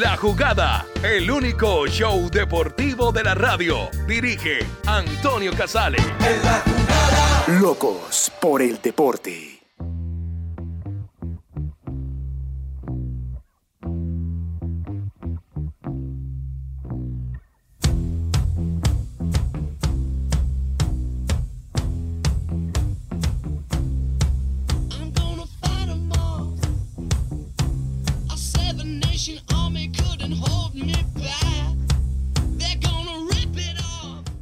La jugada, el único show deportivo de la radio. Dirige Antonio Casale. Locos por el deporte.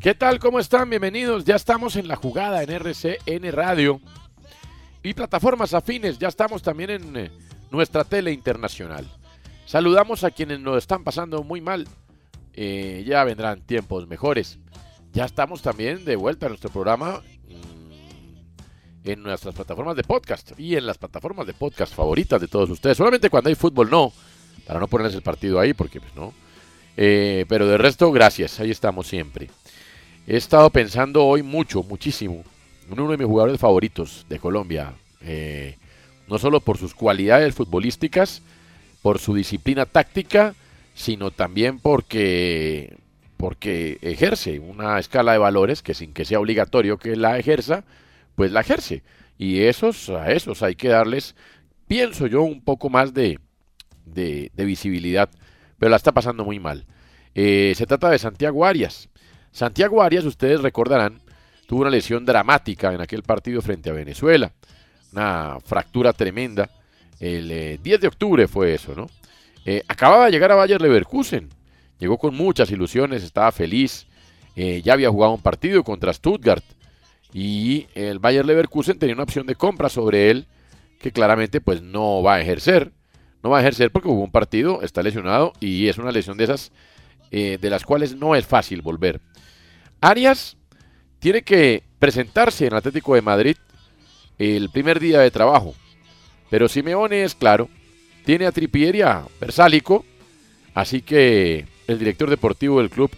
¿Qué tal? ¿Cómo están? Bienvenidos. Ya estamos en la jugada en RCN Radio y plataformas afines. Ya estamos también en eh, nuestra tele internacional. Saludamos a quienes nos están pasando muy mal. Eh, ya vendrán tiempos mejores. Ya estamos también de vuelta a nuestro programa mm, en nuestras plataformas de podcast y en las plataformas de podcast favoritas de todos ustedes. Solamente cuando hay fútbol no, para no ponerles el partido ahí, porque pues no. Eh, pero de resto, gracias. Ahí estamos siempre. He estado pensando hoy mucho, muchísimo, uno de mis jugadores favoritos de Colombia. Eh, no solo por sus cualidades futbolísticas, por su disciplina táctica, sino también porque, porque ejerce una escala de valores que sin que sea obligatorio que la ejerza, pues la ejerce. Y esos, a esos hay que darles, pienso yo, un poco más de, de, de visibilidad, pero la está pasando muy mal. Eh, se trata de Santiago Arias. Santiago Arias, ustedes recordarán, tuvo una lesión dramática en aquel partido frente a Venezuela. Una fractura tremenda. El eh, 10 de octubre fue eso, ¿no? Eh, acababa de llegar a Bayer Leverkusen. Llegó con muchas ilusiones, estaba feliz. eh, ya había jugado un partido contra Stuttgart. Y el Bayer Leverkusen tenía una opción de compra sobre él que claramente pues no va a ejercer. No va a ejercer porque jugó un partido, está lesionado y es una lesión de esas eh, de las cuales no es fácil volver. Arias tiene que presentarse en Atlético de Madrid el primer día de trabajo. Pero Simeone es claro, tiene a Trippier y a Versálico, así que el director deportivo del club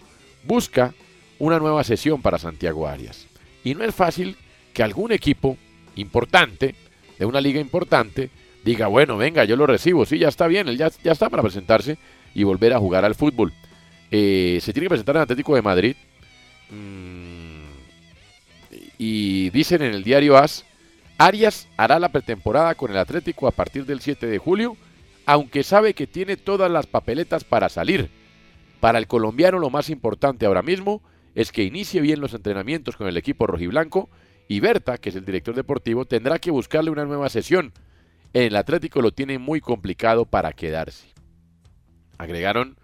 busca una nueva sesión para Santiago Arias. Y no es fácil que algún equipo importante, de una liga importante, diga, bueno, venga, yo lo recibo, sí, ya está bien, él ya, ya está para presentarse y volver a jugar al fútbol. Eh, se tiene que presentar en Atlético de Madrid. Mm, y dicen en el diario AS, Arias hará la pretemporada con el Atlético a partir del 7 de julio, aunque sabe que tiene todas las papeletas para salir. Para el colombiano lo más importante ahora mismo es que inicie bien los entrenamientos con el equipo rojiblanco y Berta, que es el director deportivo, tendrá que buscarle una nueva sesión. El Atlético lo tiene muy complicado para quedarse. Agregaron,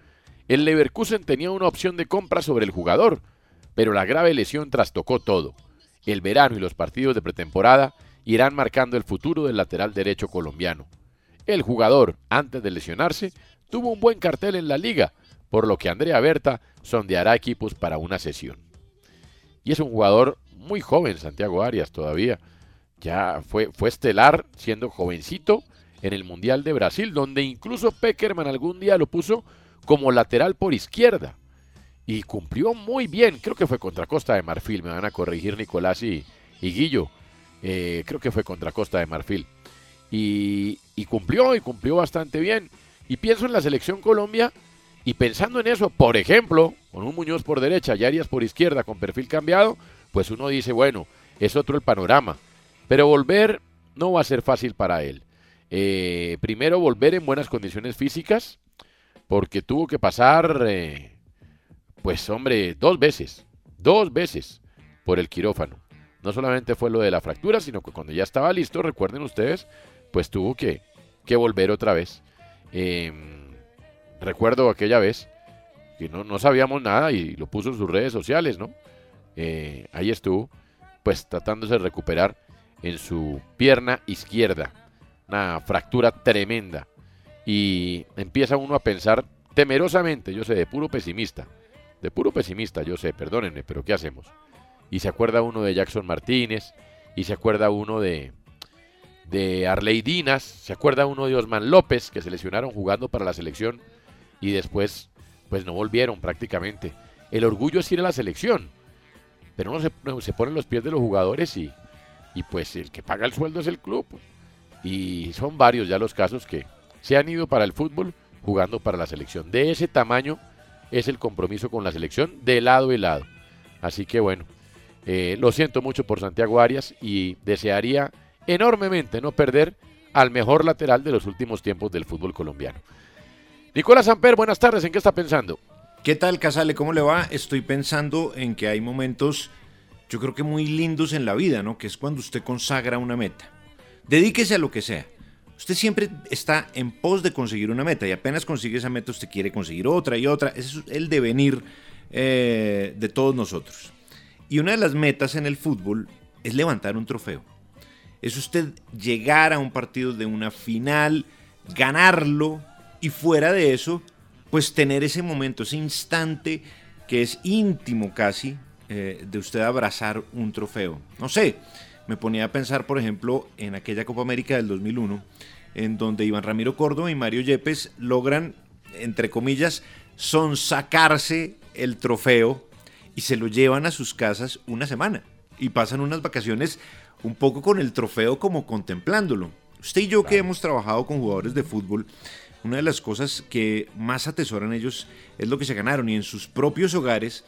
el Leverkusen tenía una opción de compra sobre el jugador, pero la grave lesión trastocó todo. El verano y los partidos de pretemporada irán marcando el futuro del lateral derecho colombiano. El jugador, antes de lesionarse, tuvo un buen cartel en la liga, por lo que Andrea Berta sondeará equipos para una sesión. Y es un jugador muy joven, Santiago Arias, todavía. Ya fue, fue estelar siendo jovencito en el Mundial de Brasil, donde incluso Peckerman algún día lo puso como lateral por izquierda. Y cumplió muy bien, creo que fue contra Costa de Marfil, me van a corregir Nicolás y, y Guillo. Eh, creo que fue contra Costa de Marfil. Y, y cumplió, y cumplió bastante bien. Y pienso en la selección Colombia, y pensando en eso, por ejemplo, con un Muñoz por derecha y Arias por izquierda con perfil cambiado, pues uno dice, bueno, es otro el panorama. Pero volver no va a ser fácil para él. Eh, primero, volver en buenas condiciones físicas, porque tuvo que pasar, eh, pues hombre, dos veces, dos veces por el quirófano. No solamente fue lo de la fractura, sino que cuando ya estaba listo, recuerden ustedes, pues tuvo que, que volver otra vez. Eh, recuerdo aquella vez que no, no sabíamos nada y lo puso en sus redes sociales, ¿no? Eh, ahí estuvo, pues tratándose de recuperar en su pierna izquierda. Una fractura tremenda. Y empieza uno a pensar temerosamente, yo sé, de puro pesimista. De puro pesimista, yo sé, perdónenme, pero ¿qué hacemos? Y se acuerda uno de Jackson Martínez, y se acuerda uno de, de Arley Dinas, se acuerda uno de Osman López, que se lesionaron jugando para la selección y después pues no volvieron prácticamente. El orgullo es ir a la selección, pero uno se, pone en los pies de los jugadores y, y pues el que paga el sueldo es el club. Y son varios ya los casos que se han ido para el fútbol jugando para la selección. De ese tamaño es el compromiso con la selección de lado y lado. Así que bueno, eh, lo siento mucho por Santiago Arias y desearía enormemente no perder al mejor lateral de los últimos tiempos del fútbol colombiano. Nicolás Amper, buenas tardes, ¿en qué está pensando? ¿Qué tal, Casale? ¿Cómo le va? Estoy pensando en que hay momentos, yo creo que muy lindos en la vida, ¿no? Que es cuando usted consagra una meta. Dedíquese a lo que sea. Usted siempre está en pos de conseguir una meta y apenas consigue esa meta usted quiere conseguir otra y otra. Ese es el devenir eh, de todos nosotros. Y una de las metas en el fútbol es levantar un trofeo. Es usted llegar a un partido de una final, ganarlo y fuera de eso, pues tener ese momento, ese instante que es íntimo casi eh, de usted abrazar un trofeo. No sé, me ponía a pensar, por ejemplo, en aquella Copa América del 2001, en donde Iván Ramiro Córdoba y Mario Yepes logran, entre comillas, sonsacarse el trofeo y se lo llevan a sus casas una semana y pasan unas vacaciones un poco con el trofeo como contemplándolo. Usted y yo que hemos trabajado con jugadores de fútbol, una de las cosas que más atesoran ellos es lo que se ganaron y en sus propios hogares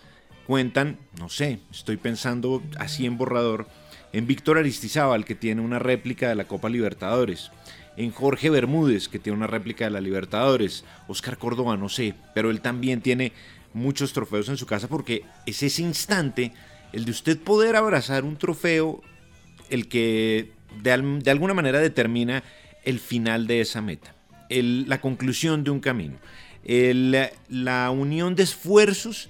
cuentan, no sé, estoy pensando así en borrador, en Víctor Aristizábal que tiene una réplica de la Copa Libertadores, en Jorge Bermúdez que tiene una réplica de la Libertadores, Oscar Córdoba no sé, pero él también tiene muchos trofeos en su casa porque es ese instante, el de usted poder abrazar un trofeo, el que de, al- de alguna manera determina el final de esa meta, la conclusión de un camino, la unión de esfuerzos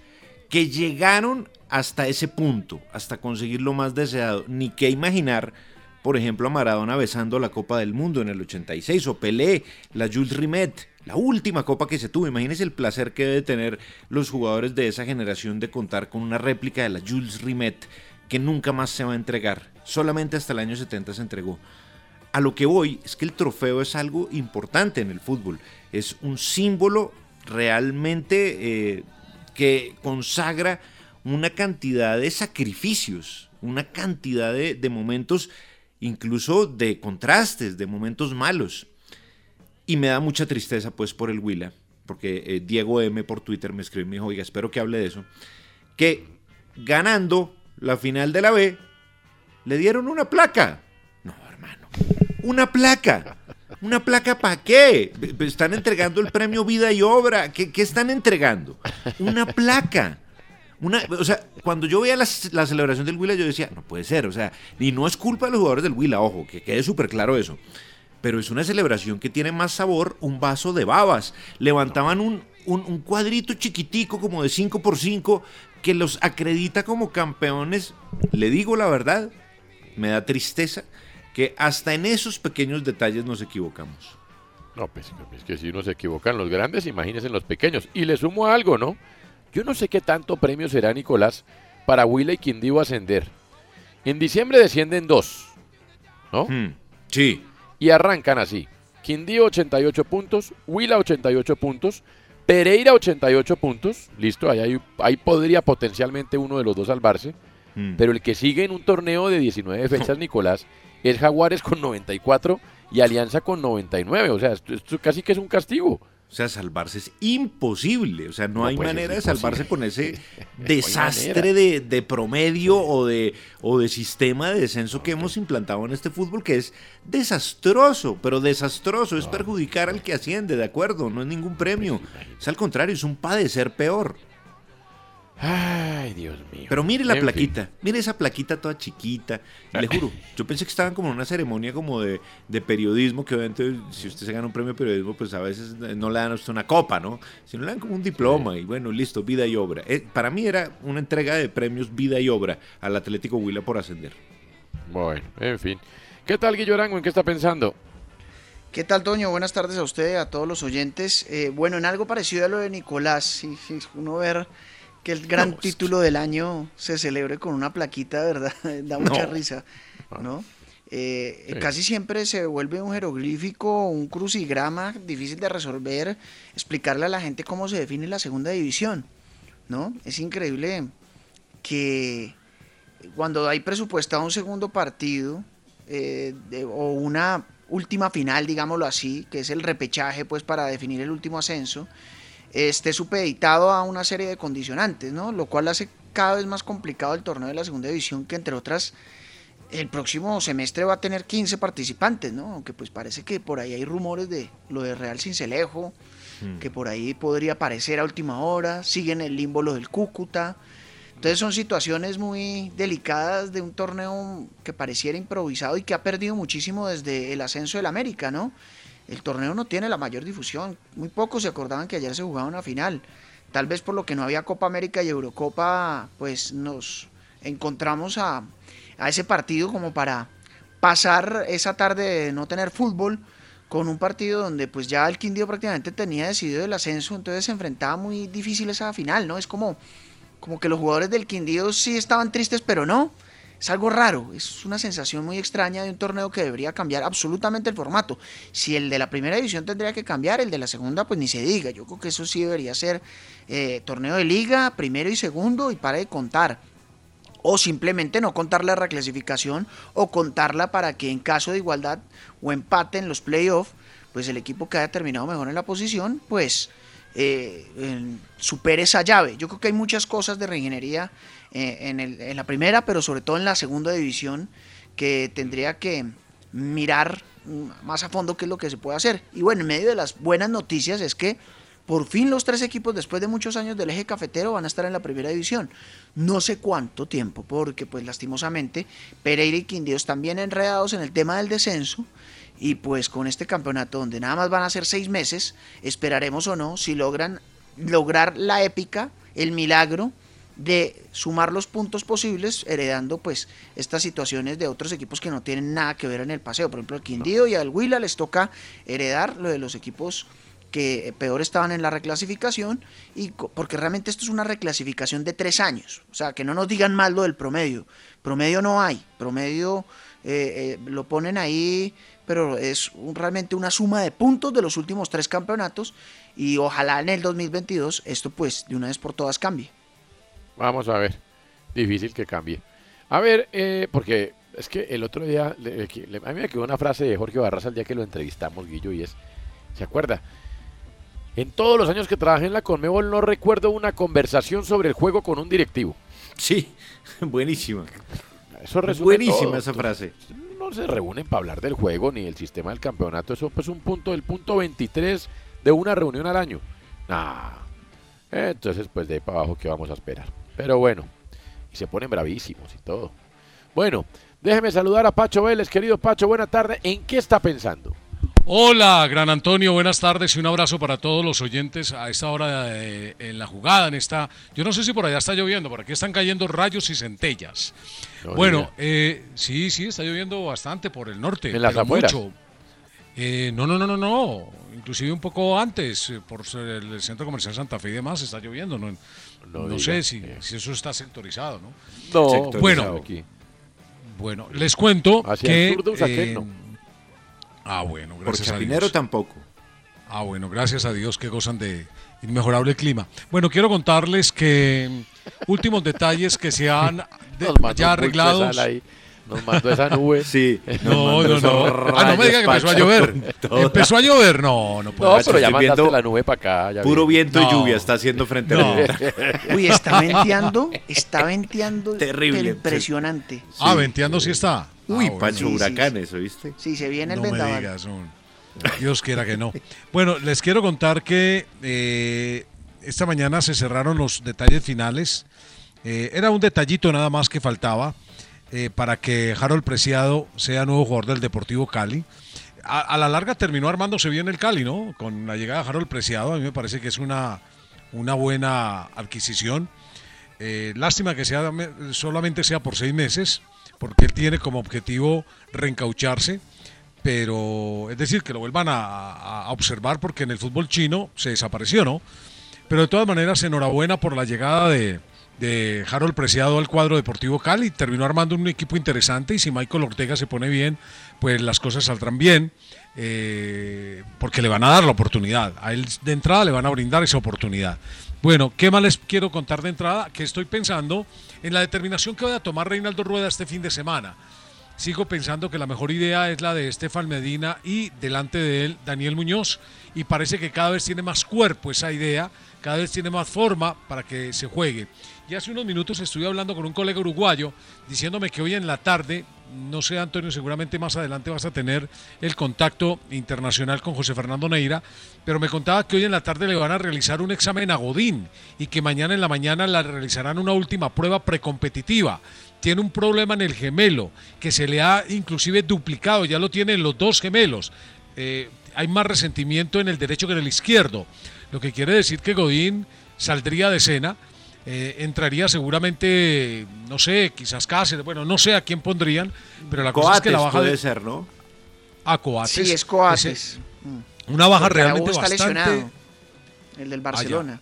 que llegaron hasta ese punto, hasta conseguir lo más deseado, ni que imaginar, por ejemplo, a Maradona besando la Copa del Mundo en el 86 o Pelé, la Jules Rimet, la última copa que se tuvo. Imagínense el placer que debe tener los jugadores de esa generación de contar con una réplica de la Jules Rimet que nunca más se va a entregar. Solamente hasta el año 70 se entregó. A lo que voy es que el trofeo es algo importante en el fútbol. Es un símbolo realmente eh, que consagra una cantidad de sacrificios, una cantidad de, momentos, incluso de contrastes, de momentos malos. Y me da mucha tristeza pues por el Huila, porque eh, Diego M por Twitter me escribió y me dijo, oiga, espero que hable de eso, que ganando la final de la B, le dieron una placa. No, hermano, una placa. ¿Una placa para qué? Están entregando el premio Vida y Obra. ¿Qué, qué están entregando? Una placa. Una, o sea, cuando yo veía la, la celebración del Huila, yo decía, no puede ser, o sea, y no es culpa de los jugadores del Huila, ojo, que quede súper claro eso. Pero es una celebración que tiene más sabor un vaso de babas. Levantaban un, un, un cuadrito chiquitico como de 5 por 5 que los acredita como campeones. Le digo la verdad, me da tristeza que hasta en esos pequeños detalles nos equivocamos. No, pues es que si uno se equivocan los grandes, imagínense en los pequeños. Y le sumo algo, ¿no? Yo no sé qué tanto premio será, Nicolás, para Huila y Quindío ascender. En diciembre descienden dos, ¿no? Hmm, Sí, Y arrancan así. Quindío 88 puntos, Huila 88 puntos, Pereira 88 puntos. Listo, ahí, hay- ahí podría potencialmente uno de los dos salvarse. hmm. Pero el que sigue en un torneo de 19 fechas, Nicolás, es Jaguares con 94 y Alianza con 99. O sea, esto, esto casi que es un castigo. O sea, salvarse es imposible. O sea, no, No, hay pues, es manera de salvarse con ese desastre de, de promedio o de, o de sistema de descenso que hemos implantado en este fútbol, que es desastroso, pero desastroso. Es perjudicar al que asciende, de acuerdo, no es ningún premio. Es al contrario, es un padecer peor. Ay, Dios mío. Pero mire la En fin. plaquita, mire esa plaquita toda chiquita. Y le juro, yo pensé que estaban como en una ceremonia como de, de periodismo, que obviamente si usted se gana un premio de periodismo, pues a veces no le dan a usted una copa, ¿no? Sino le dan como un diploma y bueno, listo, vida y obra. Eh, para mí era una entrega de premios vida y obra al Atlético Huila por ascender. Bueno, en fin. ¿Qué tal, Guillo Arango? ¿En qué está pensando? ¿Qué tal, Toño? Buenas tardes a usted, a todos los oyentes. Eh, bueno, en algo parecido a lo de Nicolás, sí, sí, uno ver que el gran No, título del año se celebre con una plaquita, verdad, da mucha No. risa, ¿no? Eh, Sí. Casi siempre se vuelve un jeroglífico, un crucigrama difícil de resolver, explicarle a la gente cómo se define la segunda división, ¿no? Es increíble que cuando hay presupuestado un segundo partido eh, de- o una última final, digámoslo así, que es el repechaje pues para definir el último ascenso, esté supeditado a una serie de condicionantes, ¿no? Lo cual hace cada vez más complicado el torneo de la segunda división, que entre otras el próximo semestre va a tener 15 participantes, ¿no? Aunque pues parece que por ahí hay rumores de lo de Real Cincelejo, que por ahí podría aparecer a última hora, sigue en el limbo lo del Cúcuta. Entonces son situaciones muy delicadas de un torneo que pareciera improvisado y que ha perdido muchísimo desde el ascenso del América, ¿no? El torneo no tiene la mayor difusión. Muy pocos se acordaban que ayer se jugaba una final. Tal vez por lo que no había Copa América y Eurocopa, pues nos encontramos a, ese partido como para pasar esa tarde de no tener fútbol con un partido donde pues ya el Quindío prácticamente tenía decidido el ascenso, entonces se enfrentaba muy difícil esa final, ¿no? Es como, como que los jugadores del Quindío sí estaban tristes, pero no. Es algo raro, es una sensación muy extraña de un torneo que debería cambiar absolutamente el formato. Si el de la primera división tendría que cambiar, el de la segunda pues ni se diga. Yo creo que eso sí debería ser eh, torneo de liga, primero y segundo y para de contar o simplemente no contar la reclasificación o contarla para que en caso de igualdad o empate en los playoffs, pues el equipo que haya terminado mejor en la posición, pues eh, supere esa llave. Yo creo que hay muchas cosas de reingeniería eh, en, el- en la primera, pero sobre todo en la segunda división, que tendría que mirar más a fondo qué es lo que se puede hacer. Y bueno, en medio de las buenas noticias es que por fin los tres equipos, después de muchos años del eje cafetero, van a estar en la primera división. No sé cuánto tiempo, porque pues lastimosamente Pereira y Quindío están bien enredados en el tema del descenso. Y pues con este campeonato, donde nada más van a ser seis meses, esperaremos o no si logran lograr la épica, el milagro de sumar los puntos posibles, heredando pues estas situaciones de otros equipos que no tienen nada que ver en el paseo. Por ejemplo, al Quindío y al Huila les toca heredar lo de los equipos que peor estaban en la reclasificación y porque realmente esto es una reclasificación de tres años, o sea que no nos digan mal lo del promedio, promedio no hay, promedio eh, eh, lo ponen ahí, pero es realmente una suma de puntos de los últimos tres campeonatos y ojalá en el 2022 esto pues de una vez por todas cambie. Vamos a ver. Difícil que cambie. A ver, eh, porque es que el otro día, le- a mí me quedó una frase de Jorge Barraza el día que lo entrevistamos, Guillo, y es, ¿se acuerda? En todos los años que trabajé en la Conmebol no recuerdo una conversación sobre el juego con un directivo. Sí, buenísima. Eso Buenísima todo. esa frase. No se reúnen para hablar del juego ni del sistema del campeonato. Eso pues un punto, el punto 23 de una reunión al año. Nah. Entonces, pues de ahí para abajo, ¿qué vamos a esperar? Pero bueno, y se ponen bravísimos y todo. Bueno, déjeme saludar a Pacho Vélez, querido Pacho, buena tarde. ¿En qué está pensando? Hola, gran Antonio, buenas tardes y un abrazo para todos los oyentes a esta hora de- en la jugada, en esta... Yo no sé si por allá está lloviendo, por aquí están cayendo rayos y centellas. No bueno, eh, sí, sí, está lloviendo bastante por el norte. ¿En las pero afueras? mucho. Eh, no, no, no, no, no. Inclusive un poco antes, eh, por ser el, centro comercial Santa Fe y demás, está lloviendo. No, No sé si, si eso está sectorizado, ¿no? No, Sectorizado. Bueno, aquí. Bueno, les cuento Hacia que... el sur de Usaquén, no. Ah, bueno, Por gracias a Dios. tampoco. Ah, bueno, gracias a Dios que gozan de inmejorable clima. Bueno, quiero contarles que mm, últimos detalles que se han de- ya arreglados. Nos mandó esa nube. Sí. No, no, no. Ah, no me diga que empezó a llover. Empezó a llover. No, no puede No, ser. pero ya mandaste viendo la nube para acá. ya Puro vi. viento y No. lluvia está haciendo frente No. a la Uy, está venteando, está venteando. Terrible. impresionante. Ah, venteando sí está. Uy, Ah. Pacho, Sí, sí, huracanes, ¿oíste? Sí, se viene el no me vendaval. digas, un- Dios quiera que no. Bueno, les quiero contar que eh, esta mañana se cerraron los detalles finales. Eh, era un detallito nada más que faltaba eh, para que Harold Preciado sea nuevo jugador del Deportivo Cali. A, la larga terminó armándose bien el Cali, ¿no? Con la llegada de Harold Preciado, a mí me parece que es una, una buena adquisición. Eh, lástima que sea, solamente sea por seis meses, porque él tiene como objetivo reencaucharse, pero es decir, que lo vuelvan a observar porque en el fútbol chino se desapareció, ¿no? Pero de todas maneras, enhorabuena por la llegada de, de Harold Preciado al cuadro Deportivo Cali. Terminó armando un equipo interesante y si Michael Ortega se pone bien, pues las cosas saldrán bien, eh, porque le van a dar la oportunidad. A él de entrada le van a brindar esa oportunidad. Bueno, ¿qué más les quiero contar de entrada? Que estoy pensando en la determinación que voy a tomar Reinaldo Rueda este fin de semana. Sigo pensando que la mejor idea es la de Estefan Medina y delante de él Daniel Muñoz. Y parece que cada vez tiene más cuerpo esa idea, cada vez tiene más forma para que se juegue. Y hace unos minutos estuve hablando con un colega uruguayo diciéndome que hoy en la tarde, no sé Antonio, seguramente más adelante vas a tener el contacto internacional con José Fernando Neira, pero me contaba que hoy en la tarde le van a realizar un examen a Godín y que mañana en la mañana le realizarán una última prueba precompetitiva tiene un problema en el gemelo que se le ha inclusive duplicado, ya lo tienen los dos gemelos. Eh, hay más resentimiento en el derecho que en el izquierdo, lo que quiere decir que Godín saldría de escena, eh, entraría seguramente, no sé, quizás Cáceres, bueno, no sé a quién pondrían, pero la cosa es que Coates la baja puede de ser, ¿no? a Coates, Sí, es Coates. una baja Porque realmente está bastante lesionado. El del Barcelona.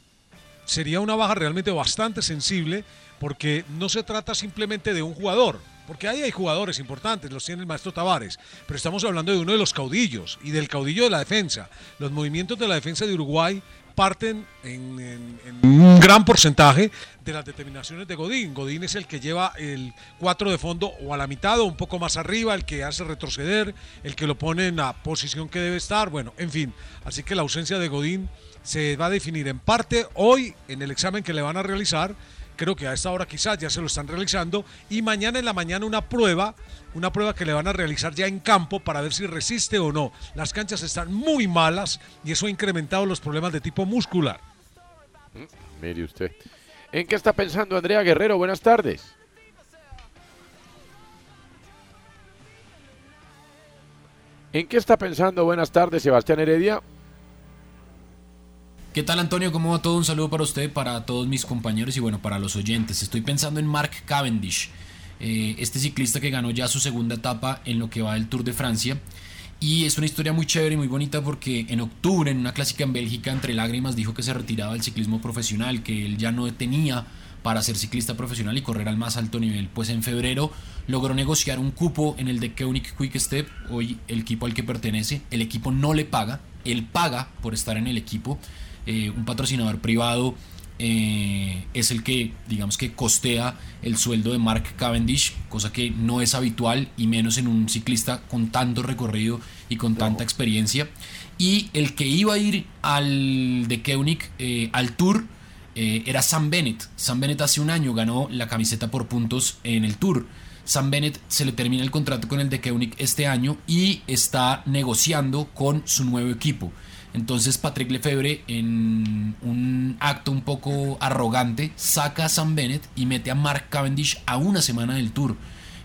sería una baja realmente bastante sensible porque no se trata simplemente de un jugador, porque ahí hay jugadores importantes, los tiene el maestro Tavares, pero estamos hablando de uno de los caudillos y del caudillo de la defensa. Los movimientos de la defensa de Uruguay parten en, un gran porcentaje de las determinaciones de Godín. Godín es el que lleva el 4 de fondo o a la mitad o un poco más arriba, el que hace retroceder, el que lo pone en la posición que debe estar, bueno, en fin. Así que la ausencia de Godín se va a definir en parte hoy en el examen que le van a realizar. Creo que a esta hora quizás ya se lo están realizando. Y mañana en la mañana una prueba, una prueba que le van a realizar ya en campo para ver si resiste o no. Las canchas están muy malas y eso ha incrementado los problemas de tipo muscular. Mire usted. ¿En qué está pensando Andrea Guerrero? Buenas tardes. ¿En qué está pensando? Buenas tardes, Sebastián Heredia. ¿Qué tal Antonio? ¿Cómo va todo? Un saludo para usted, para todos mis compañeros y bueno, para los oyentes. Estoy pensando en Mark Cavendish, eh, este ciclista que ganó ya su segunda etapa en lo que va del Tour de Francia. Y es una historia muy chévere y muy bonita porque en octubre, en una clásica en Bélgica, entre lágrimas, dijo que se retiraba del ciclismo profesional, que él ya no tenía para ser ciclista profesional y correr al más alto nivel. Pues en febrero logró negociar un cupo en el de Koenig Quick Step, hoy el equipo al que pertenece. El equipo no le paga, él paga por estar en el equipo. Eh, un patrocinador privado eh, es el que, digamos que costea el sueldo de Mark Cavendish, cosa que no es habitual y menos en un ciclista con tanto recorrido y con tanta experiencia. Y el que iba a ir al de Koenig, eh, al Tour, eh, era Sam Bennett. Sam Bennett hace un año ganó la camiseta por puntos en el Tour. Sam Bennett se le termina el contrato con el de Koenig este año y está negociando con su nuevo equipo. Entonces Patrick Lefebvre en un acto un poco arrogante saca a Sam Bennett y mete a Mark Cavendish a una semana del Tour,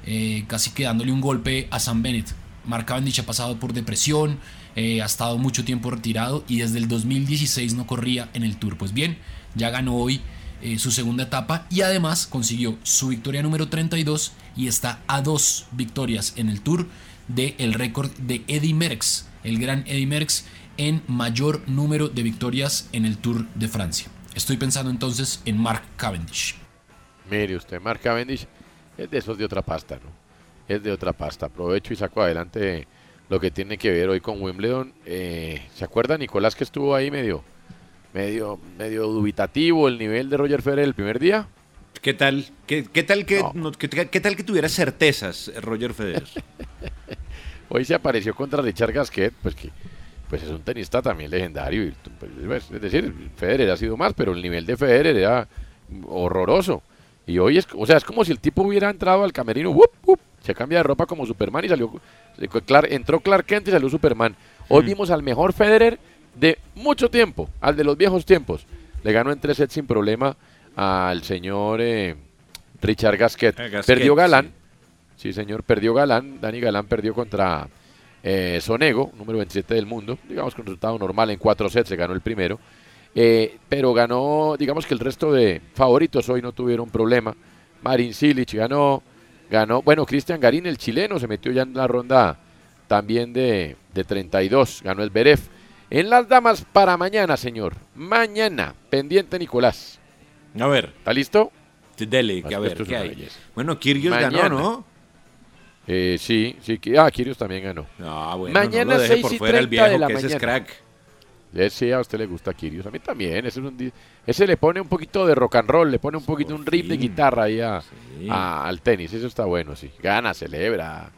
eh, casi que dándole un golpe a Sam Bennett. Mark Cavendish ha pasado por depresión, eh, ha estado mucho tiempo retirado y desde el 2016 no corría en el Tour. Pues bien, ya ganó hoy eh, su segunda etapa y además consiguió su victoria número 32 y está a dos victorias en el Tour del el récord de Eddie Merckx, el gran Eddie Merckx en mayor número de victorias en el Tour de Francia. Estoy pensando entonces en Mark Cavendish. Mire usted, Mark Cavendish es de esos de otra pasta, ¿no? Es de otra pasta. Aprovecho y saco adelante lo que tiene que ver hoy con Wimbledon. Eh, ¿Se acuerda Nicolás que estuvo ahí medio, medio, medio dubitativo el nivel de Roger Federer el primer día? ¿Qué tal? ¿Qué, qué tal que no, qué, qué tal que tuviera certezas, Roger Federer? Hoy se apareció contra Richard Gasquet, pues que pues es un tenista también legendario. pues, es decir, Federer ha sido más, pero el nivel de Federer era horroroso. Y hoy es, o sea, es como si el tipo hubiera entrado al camerino, se cambia de ropa como Superman y salió, Clark- entró Clark Kent y salió Superman. Hoy Mm. vimos al mejor Federer de mucho tiempo, al de los viejos tiempos. Le ganó en tres sets sin problema al señor eh, Richard Gasquet. Ah, Gasquet, Perdió Galán, sí señor, perdió Galán, Dani Galán perdió contra eh, Sonego, número 27 del mundo, digamos con resultado normal en cuatro sets, se ganó el primero. Eh, pero ganó, digamos que el resto de favoritos hoy no tuvieron problema. Marin Cilic ganó, ganó, bueno, Cristian Garín, el chileno, se metió ya en la ronda también de, de 32, ganó el Beref. En las damas para mañana, señor. Mañana, pendiente Nicolás. A ver. ¿Está listo? Dele, que a ver, ¿qué hay? belleza. Bueno, Kyrgios Mañana. ganó, ¿no? Eh, sí, sí, que- ah, Kirios también ganó. Ah, bueno, mañana no lo deje 6 por y fuera el 30 de la que ese es mañana. crack. Eh, Sí, a usted le gusta Kirios, a mí también. Ese, es un ese le pone un poquito de rock and roll, le pone un poquito un riff de guitarra ahí a- a- al tenis. Eso está bueno, sí. Gana, celebra,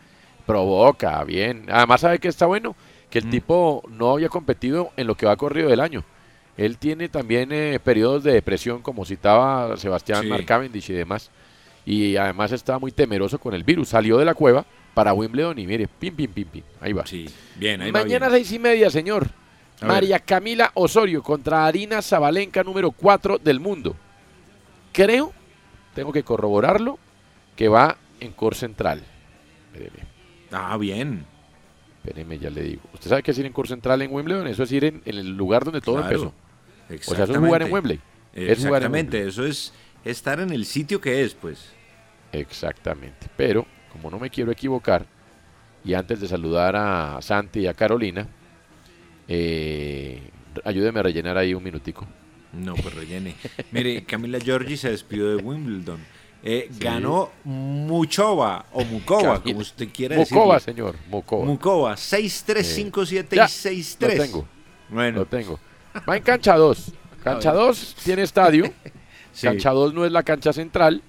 provoca, bien. Además, ¿sabe qué está bueno? Que Mm. el tipo no había competido en lo que va corrido del año. Él tiene también eh, periodos de depresión, como citaba Sebastián Sí. Mark Cavendish y demás. Y además estaba muy temeroso con el virus. Salió de la cueva para Wimbledon y mire, pim, pim, pim, pim. Ahí va. Sí, bien, ahí va Mañana bien. seis y media, señor. A ver. María Camila Osorio contra Arina Zabalenka, número 4 del mundo. Creo, tengo que corroborarlo, que va en Cor Central. Espéreme, Ah, bien. espéreme, ya le digo. ¿Usted sabe qué es ir en Cor Central en Wimbledon? Eso es ir en, en el lugar donde todo Claro, empezó. O sea, eso es jugar en exactamente. Wembley. Es jugar en Exactamente, Wembley. eso es estar en el sitio que es, pues. Exactamente. Pero, como no me quiero equivocar, y antes de saludar a Santi y a Carolina, eh, ayúdeme a rellenar ahí un minutico. No, pues rellene. Mire, Camila Giorgi se despidió de Wimbledon. Eh, Ganó Muchova o Mukova, como usted quiera Mukova, decirle. señor, Mukova. Mukova, 6-3, 5-7 Ya, y 6-3. Lo tengo. Bueno. Lo tengo. Va en cancha 2. Cancha A ver. 2 tiene estadio. Sí. Cancha 2 no es la cancha central.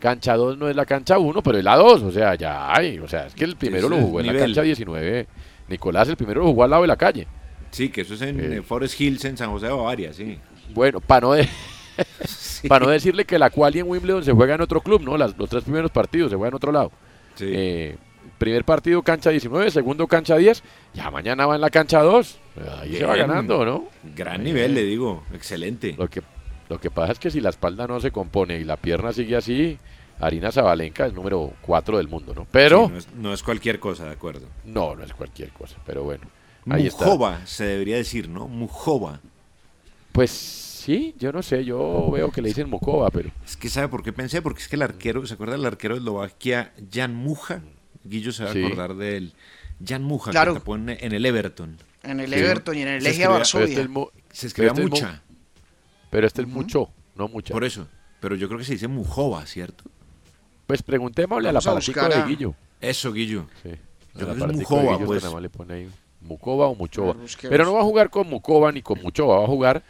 Cancha 2 no es la cancha 1, pero es la 2. O sea, ya hay. O sea, es que el primero lo jugó en la cancha 19. Nicolás, el primero lo jugó al lado de la calle. Sí, que eso es en Eh. eh, Forest Hills, en San José de Bavaria, sí. Bueno, para no, de- no decirle que la quali en Wimbledon se juega en otro club, ¿no? Las- los tres primeros partidos se juegan en otro lado. Sí. Eh, primer partido cancha 19, segundo cancha 10. Ya mañana va en la cancha 2. Ahí se va ganando, ¿no? Gran nivel, le digo. Excelente. Lo que, lo que pasa es que si la espalda no se compone y la pierna sigue así, Harina Zabalenka es número 4 del mundo, ¿no? Pero Sí, no, es, no es cualquier cosa, de acuerdo. no, no es cualquier cosa, pero bueno. Ahí está. Mujova, se debería decir, ¿no? Mujova. Pues sí, yo no sé, yo veo que le dicen Mukova, pero Es que ¿sabe por qué pensé? Porque es que el arquero, ¿se acuerda del arquero de Eslovaquia, Jan Muja? Guillo se va Sí. a acordar de él. Jan Muja, Claro. que tapó en, en el Everton. En el Sí. Everton y en el Se Legia escribía- Varsovia. este es mu- Se escribía este es mu- mucha. Pero este es mucho, no mucha. Por eso. Pero yo creo que se dice Mujova, ¿cierto? Pues preguntémosle al Vamos a aparatico de a- Guillo. Eso, Guillo. Sí. Yo al creo que es de Mujova, Guillo, pues. este nada más le pone ahí Mukova o Muchova. A. Pero no va a jugar con Mukova ni con Muchova, va a jugar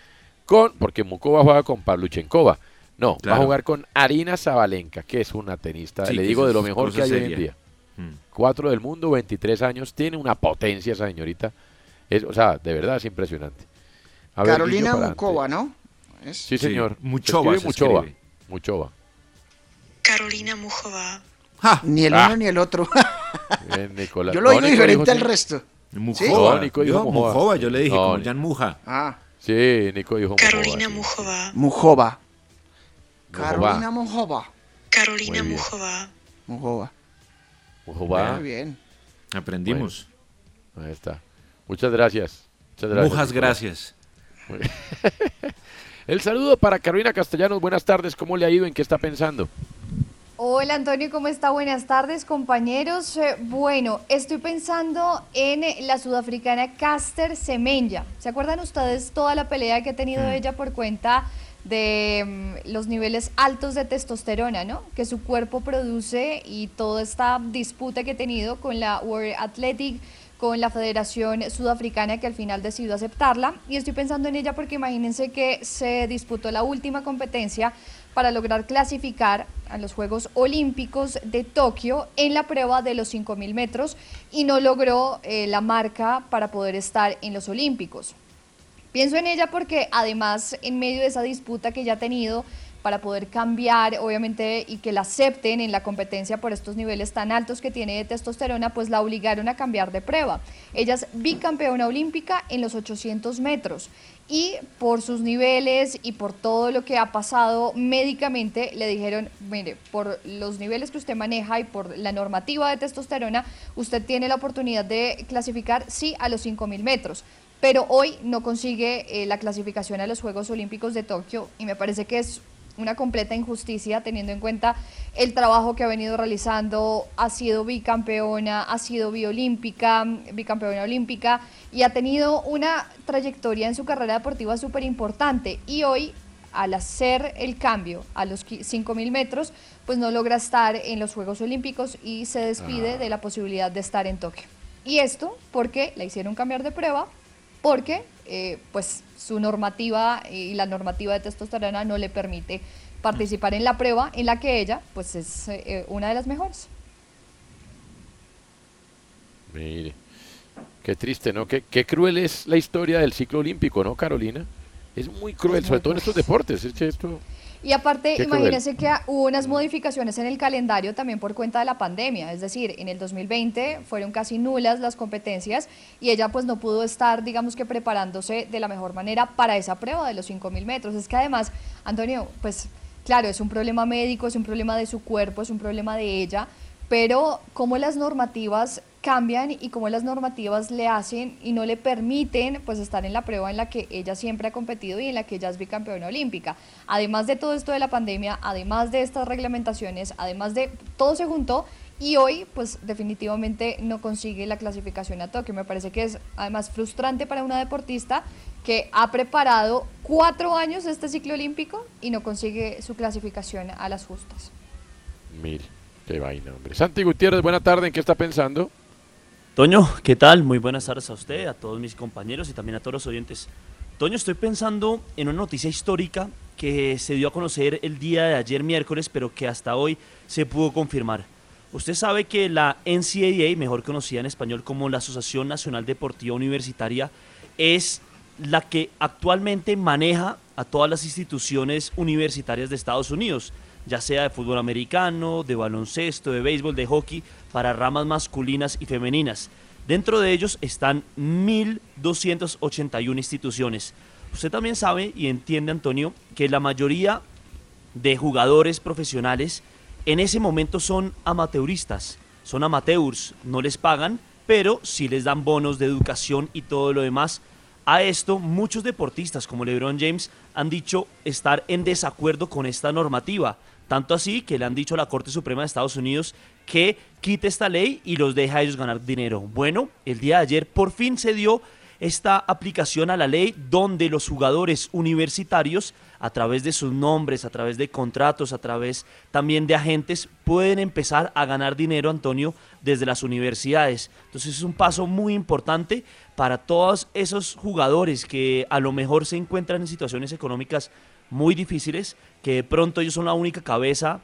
con, porque Mukova juega con Pavluchenkova. No, va a jugar con Arina Zabalenka, que es una tenista, Sí, le digo, de lo mejor que hay hoy en día. Mm. Cuatro del mundo, 23 años, tiene una potencia esa señorita. Es, o sea, de verdad es impresionante. A Carolina adelante. ¿no? Es- Sí, señor. Sí, Muchova Se Muchova. Muchova. Carolina Mujova. Ni el Ah. uno ni el otro. Bien, Nicolás. Yo lo digo No, Nico diferente dijo al resto. Mujova. No, Nico dijo Yo, Mujova. Mujova, yo le dije, No, como Jan Muja. Ah, Sí, Nico dijo Carolina Mujova. Mujova. Carolina Mujova. Carolina. Mujova. Mujova. Mujova. Muy bien. Aprendimos. Ahí está. Muchas gracias. Muchas gracias. Mujas, Nicolás. gracias. El saludo para Carolina Castellanos. Buenas tardes. ¿Cómo le ha ido? ¿En qué está pensando? Hola Antonio, ¿cómo está? Buenas tardes compañeros. Eh, Bueno, estoy pensando en eh, la sudafricana Caster Semenya. ¿Se acuerdan ustedes toda la pelea que ha tenido ella por cuenta de mm, los niveles altos de testosterona, ¿no? Que su cuerpo produce y toda esta disputa que ha tenido con la World Athletic, con la Federación Sudafricana que al final decidió aceptarla. Y estoy pensando en ella porque imagínense que se disputó la última competencia para lograr clasificar a los Juegos Olímpicos de Tokio en la prueba de los 5.000 metros y no logró eh, la marca para poder estar en los Olímpicos. Pienso en ella porque además en medio de esa disputa que ya ha tenido para poder cambiar, obviamente, y que la acepten en la competencia por estos niveles tan altos que tiene de testosterona, pues la obligaron a cambiar de prueba. Ella es bicampeona olímpica en los 800 metros y por sus niveles y por todo lo que ha pasado médicamente, le dijeron, mire, por los niveles que usted maneja y por la normativa de testosterona, usted tiene la oportunidad de clasificar, sí, a los 5.000 metros pero hoy no consigue eh, la clasificación a los Juegos Olímpicos de Tokio y me parece que es una completa injusticia teniendo en cuenta el trabajo que ha venido realizando, ha sido bicampeona, ha sido biolímpica, bicampeona olímpica y ha tenido una trayectoria en su carrera deportiva súper importante y hoy al hacer el cambio a los 5.000 metros, pues no logra estar en los Juegos Olímpicos y se despide Ah. de la posibilidad de estar en Tokio. Y esto porque la hicieron cambiar de prueba, porque eh, pues su normativa y la normativa de testosterona no le permite participar en la prueba en la que ella pues es eh, una de las mejores. Mire, qué triste, ¿no? Qué, qué cruel es la historia del ciclo olímpico, ¿no, Carolina? Es muy cruel, sobre todo en estos deportes. Es que esto... Y aparte, Qué cruel. imagínense que hubo unas modificaciones en el calendario también por cuenta de la pandemia, es decir, en el 2020 fueron casi nulas las competencias y ella pues no pudo estar, digamos que preparándose de la mejor manera para esa prueba de los 5.000 metros. Es que además, Antonio, pues claro, es un problema médico, es un problema de su cuerpo, es un problema de ella, pero cómo las normativas cambian y cómo las normativas le hacen y no le permiten pues estar en la prueba en la que ella siempre ha competido y en la que ella es bicampeona olímpica. Además de todo esto de la pandemia, además de estas reglamentaciones, además de todo se juntó y hoy pues definitivamente no consigue la clasificación a Tokio. Me parece que es además frustrante para una deportista que ha preparado cuatro años este ciclo olímpico y no consigue su clasificación a las justas. Mire, qué vaina, hombre. Santi Gutiérrez, buena tarde. ¿En qué está pensando? Toño, ¿qué tal? Muy buenas tardes a usted, a todos mis compañeros y también a todos los oyentes. Toño, estoy pensando en una noticia histórica que se dio a conocer el día de ayer miércoles, pero que hasta hoy se pudo confirmar. Usted sabe que la NCAA, mejor conocida en español como la Asociación Nacional Deportiva Universitaria, es la que actualmente maneja a todas las instituciones universitarias de Estados Unidos, ya sea de fútbol americano, de baloncesto, de béisbol, de hockey, para ramas masculinas y femeninas. Dentro de ellos están 1.281 instituciones. Usted también sabe y entiende, Antonio, que la mayoría de jugadores profesionales en ese momento son amateuristas, son amateurs, no les pagan, pero sí les dan bonos de educación y todo lo demás. A esto, muchos deportistas como LeBron James han dicho estar en desacuerdo con esta normativa, tanto así que le han dicho a la Corte Suprema de Estados Unidos que quite esta ley y los deja a ellos ganar dinero. Bueno, el día de ayer por fin se dio esta aplicación a la ley donde los jugadores universitarios, a través de sus nombres, a través de contratos, a través también de agentes, pueden empezar a ganar dinero, Antonio, desde las universidades. Entonces es un paso muy importante para todos esos jugadores que a lo mejor se encuentran en situaciones económicas muy difíciles, que de pronto ellos son la única cabeza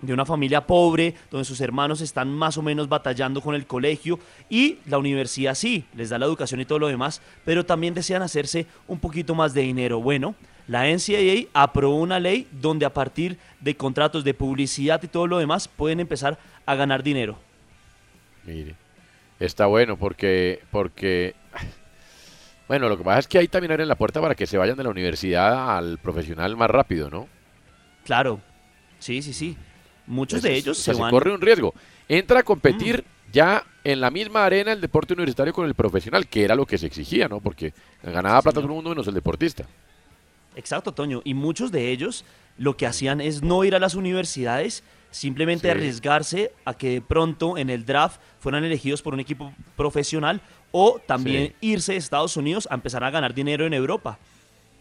de una familia pobre, donde sus hermanos están más o menos batallando con el colegio y la universidad sí, les da la educación y todo lo demás, pero también desean hacerse un poquito más de dinero. Bueno, la NCAA aprobó una ley donde a partir de contratos de publicidad y todo lo demás pueden empezar a ganar dinero. Mire, está bueno porque, porque, bueno, lo que pasa es que ahí también abren la puerta para que se vayan de la universidad al profesional más rápido, ¿no? Claro, sí, sí, sí. Muchos de ellos o sea, se se van... corre un riesgo. Entra a competir ya en la misma arena el deporte universitario con el profesional, que era lo que se exigía, ¿no? Porque ganaba plata todo el mundo menos el deportista. Exacto, Toño. Y muchos de ellos lo que hacían es no ir a las universidades, simplemente Sí. arriesgarse a que de pronto en el draft fueran elegidos por un equipo profesional o también irse de Estados Unidos a empezar a ganar dinero en Europa.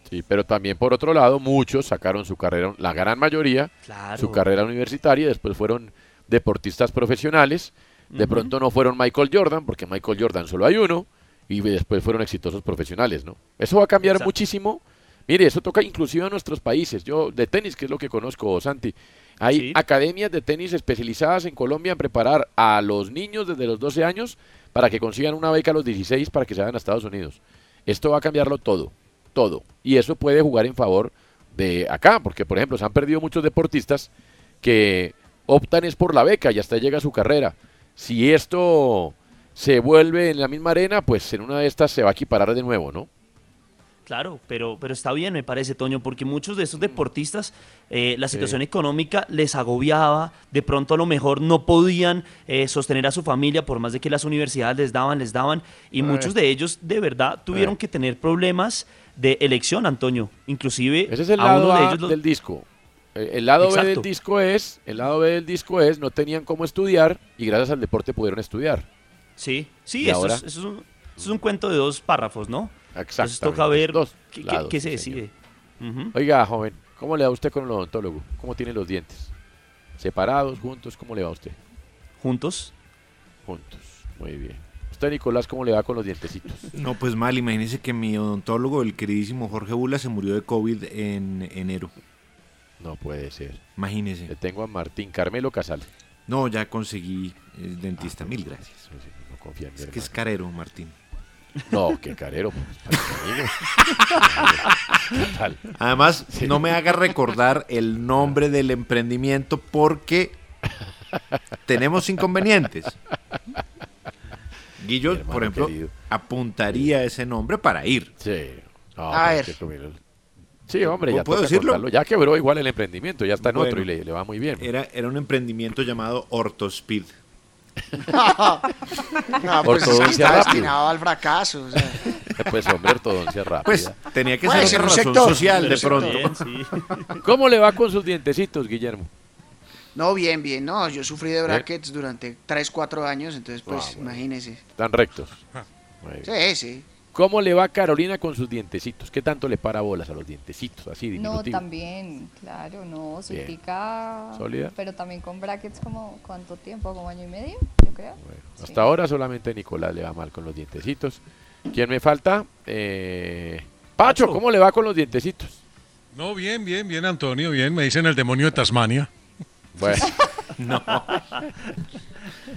Sí, pero también por otro lado, muchos sacaron su carrera, la gran mayoría, Claro. su carrera universitaria después fueron deportistas profesionales. De pronto no fueron Michael Jordan, porque Michael Jordan solo hay uno, y después fueron exitosos profesionales, ¿no? Eso va a cambiar Exacto. muchísimo, Mire, eso toca inclusive a nuestros países. Yo de tenis, que es lo que conozco, Santi. Hay Sí. academias de tenis especializadas en Colombia en preparar a los niños desde los 12 años para que consigan una beca a los 16 para que se vayan a Estados Unidos. Esto va a cambiarlo todo, todo. Y eso puede jugar en favor de acá, porque por ejemplo se han perdido muchos deportistas que optan es por la beca y hasta llega su carrera. Si esto se vuelve en la misma arena, pues en una de estas se va a equiparar de nuevo, ¿no? Claro, pero, pero está bien, me parece, Toño, porque muchos de esos deportistas, eh, la Sí. situación económica les agobiaba, de pronto a lo mejor no podían eh, sostener a su familia, por más de que las universidades les daban, les daban, y Eh. muchos de ellos de verdad tuvieron que tener problemas de elección, Antonio. Inclusive Ese es el a lado uno de A ellos lo- del disco. El lado B del disco es, el lado B del disco es, no tenían cómo estudiar y gracias al deporte pudieron estudiar. Sí, sí, ¿Y eso, es, eso es un, eso es un cuento de dos párrafos, ¿no? Entonces toca ver dos qué, qué- lados, qué se decide. Oiga, joven, ¿cómo le va a usted con el odontólogo? ¿Cómo tiene los dientes? ¿Separados, juntos? ¿Cómo le va a usted? ¿Juntos? Juntos, muy bien. ¿Usted, Nicolás, cómo le va con los dientecitos? No, pues mal, imagínese que mi odontólogo, el queridísimo Jorge Bula, se murió de COVID en enero. No puede ser. Imagínese. Le tengo a Martín Carmelo Casal. No, ya conseguí el dentista, mil gracias. No confía en mi Es que es hermano. carero, Martín. No, qué carero. pues. Además, no me haga recordar el nombre del emprendimiento porque tenemos inconvenientes. Guillo, por ejemplo, querido. apuntaría ese nombre para ir. Sí. No, A ver. Sí, hombre, ya ¿Puedo decirlo? Ya quebró igual el emprendimiento, ya está en otro y le, le va muy bien. Era, era un emprendimiento llamado Ortospeed. No, pues es que Ortodoncia está destinado al fracaso. o sea. Pues hombre, ortodoncia rápida. Pues tenía que ser un razón sector, social de pronto. Bien, sí. ¿Cómo le va con sus dientecitos, Guillermo? No, bien, bien, no, yo sufrí de brackets durante 3, 4 años, entonces pues Ah, bueno. imagínese. Están rectos. Sí, sí. ¿Cómo le va Carolina con sus dientecitos? ¿Qué tanto le para bolas a los dientecitos? Así, No, también, claro, no, Bien. sutica. ¿Sólida? Pero también con brackets como, ¿cuánto tiempo? Como año y medio, yo creo. Sí. Hasta ahora solamente Nicolás le va mal con los dientecitos. ¿Quién me falta? Eh, Pacho, ¿cómo le va con los dientecitos? No, bien, bien, bien, Antonio, bien. Me dicen el demonio de Tasmania. Bueno, No.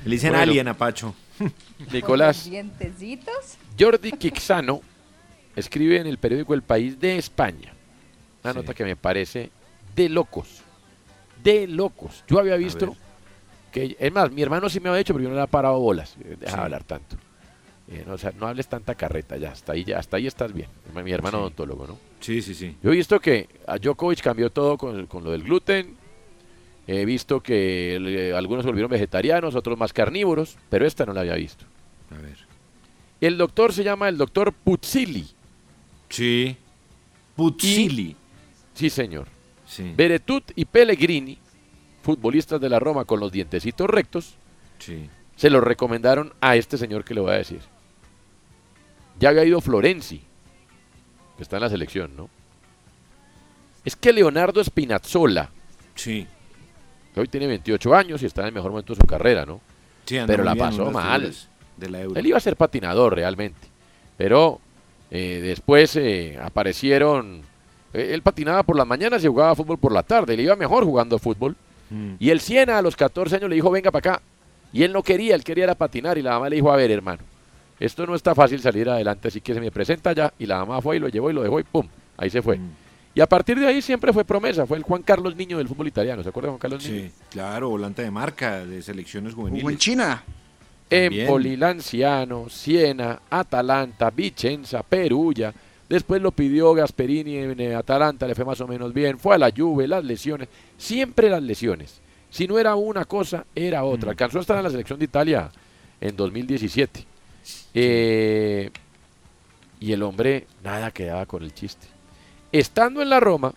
Le dicen Bueno. alien a Pacho. Con Nicolás, los dientecitos. Jordi Quixano escribe en el periódico El País de España una Sí. nota que me parece de locos. De locos. Yo había visto que, es más, mi hermano sí me había dicho, pero yo no le ha parado bolas. Eh, Deja Sí. de hablar tanto. Eh, no, o sea, no hables tanta carreta, ya, hasta ahí, ya, hasta ahí estás bien. Mi hermano Sí. odontólogo, ¿no? Sí, sí, sí. Yo he visto que a Djokovic cambió todo con, con lo del gluten. He visto que algunos volvieron vegetarianos, otros más carnívoros, pero esta no la había visto. A ver. El doctor se llama el doctor Puzzilli. Sí. Puzzilli. Sí, señor. Sí. Beretut y Pellegrini, futbolistas de la Roma con los dientecitos rectos, Sí. se los recomendaron a este señor que le voy a decir. Ya había ido Florenzi, que está en la selección, ¿no? Es que Leonardo Spinazzola, Sí. que hoy tiene 28 años y está en el mejor momento de su carrera, ¿no? Sí, Pero la bien, pasó mal. figuras De la Euro. Él iba a ser patinador realmente, pero eh, después eh, aparecieron... eh, él patinaba por las mañanas y jugaba fútbol por la tarde, le iba mejor jugando fútbol. Mm. Y el Siena a los 14 años le dijo, venga para acá. Y él no quería, él quería era patinar y la mamá le dijo, a ver hermano, esto no está fácil salir adelante, así que se me presenta ya. Y la mamá fue y lo llevó y lo dejó y pum, ahí se fue. Mm. Y a partir de ahí siempre fue promesa, fue el Juan Carlos Niño del fútbol italiano, ¿se acuerda de Juan Carlos Niño? Sí, claro, volante de marca de selecciones Jugó en juveniles. Empoli. Lanciano, Siena, Atalanta, Vicenza, Perugia. Después lo pidió Gasperini en eh, Atalanta, le fue más o menos bien. Fue a la Juve, las lesiones. Siempre las lesiones. Si no era una cosa, era otra. Alcanzó a estar en la selección de Italia en 2017. Eh, y el hombre nada quedaba con el chiste. Estando en la Roma,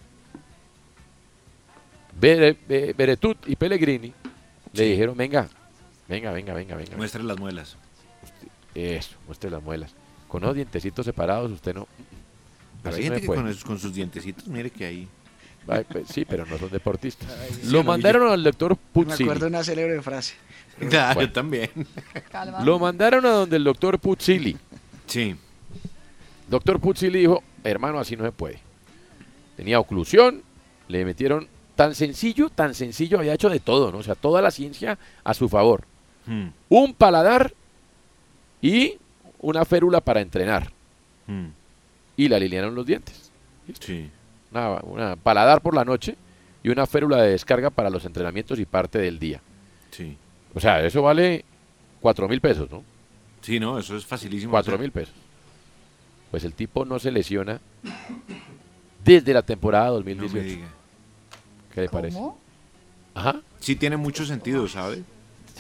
Bere- Be- Beretut y Pellegrini le dijeron, venga, venga, venga, venga, venga. Muestre las muelas. Eso, muestre las muelas. Con los dientecitos separados, usted no. Pero hay gente que con, esos- con sus dientecitos, mire que ahí. Ay, pues, sí, pero no son deportistas. sí, Lo no, mandaron al doctor Me Puzzilli. acuerdo de una célebre frase. Bueno. Yo también. Calma. Lo mandaron a donde el doctor Puzzilli. Sí. Doctor Puzzilli dijo, hermano, así no se puede. tenía oclusión, le metieron tan sencillo, tan sencillo, había hecho de todo, ¿no? O sea, toda la ciencia a su favor. Un paladar y una férula para entrenar. Y le alinearon los dientes. Sí. Una, una paladar por la noche y una férula de descarga para los entrenamientos y parte del día. Sí. O sea, eso vale cuatro mil pesos, ¿no? Sí, no, eso es facilísimo. Cuatro mil pesos. Pues el tipo no se lesiona desde la temporada No 2018. me diga. ¿Qué le parece? ¿Cómo? Ajá. Sí tiene mucho sentido, ¿sabe?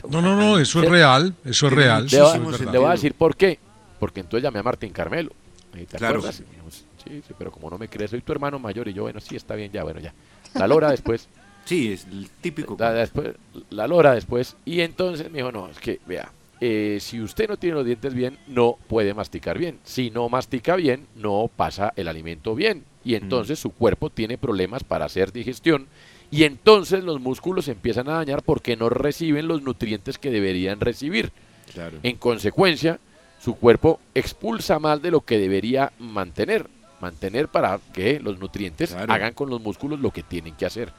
No, no, no, eso es real, eso es real. Le voy, a- eso es verdad. le voy a decir por qué. Porque entonces llamé a Martín Carmelo. ¿Y ¿Te Claro. Sí, sí, pero como no me crees, soy tu hermano mayor. Y yo, bueno, sí, está bien, ya, bueno, ya. La lora después. Sí, es el típico. la, después, la lora después. Y entonces me dijo, no, es que, vea, eh, si usted no tiene los dientes bien, no puede masticar bien. Si no mastica bien, no pasa el alimento bien. Y entonces su cuerpo tiene problemas para hacer digestión. Y entonces los músculos se empiezan a dañar porque no reciben los nutrientes que deberían recibir. Claro. En consecuencia, su cuerpo expulsa más de lo que debería mantener. Mantener para que los nutrientes Claro. hagan con los músculos lo que tienen que hacer.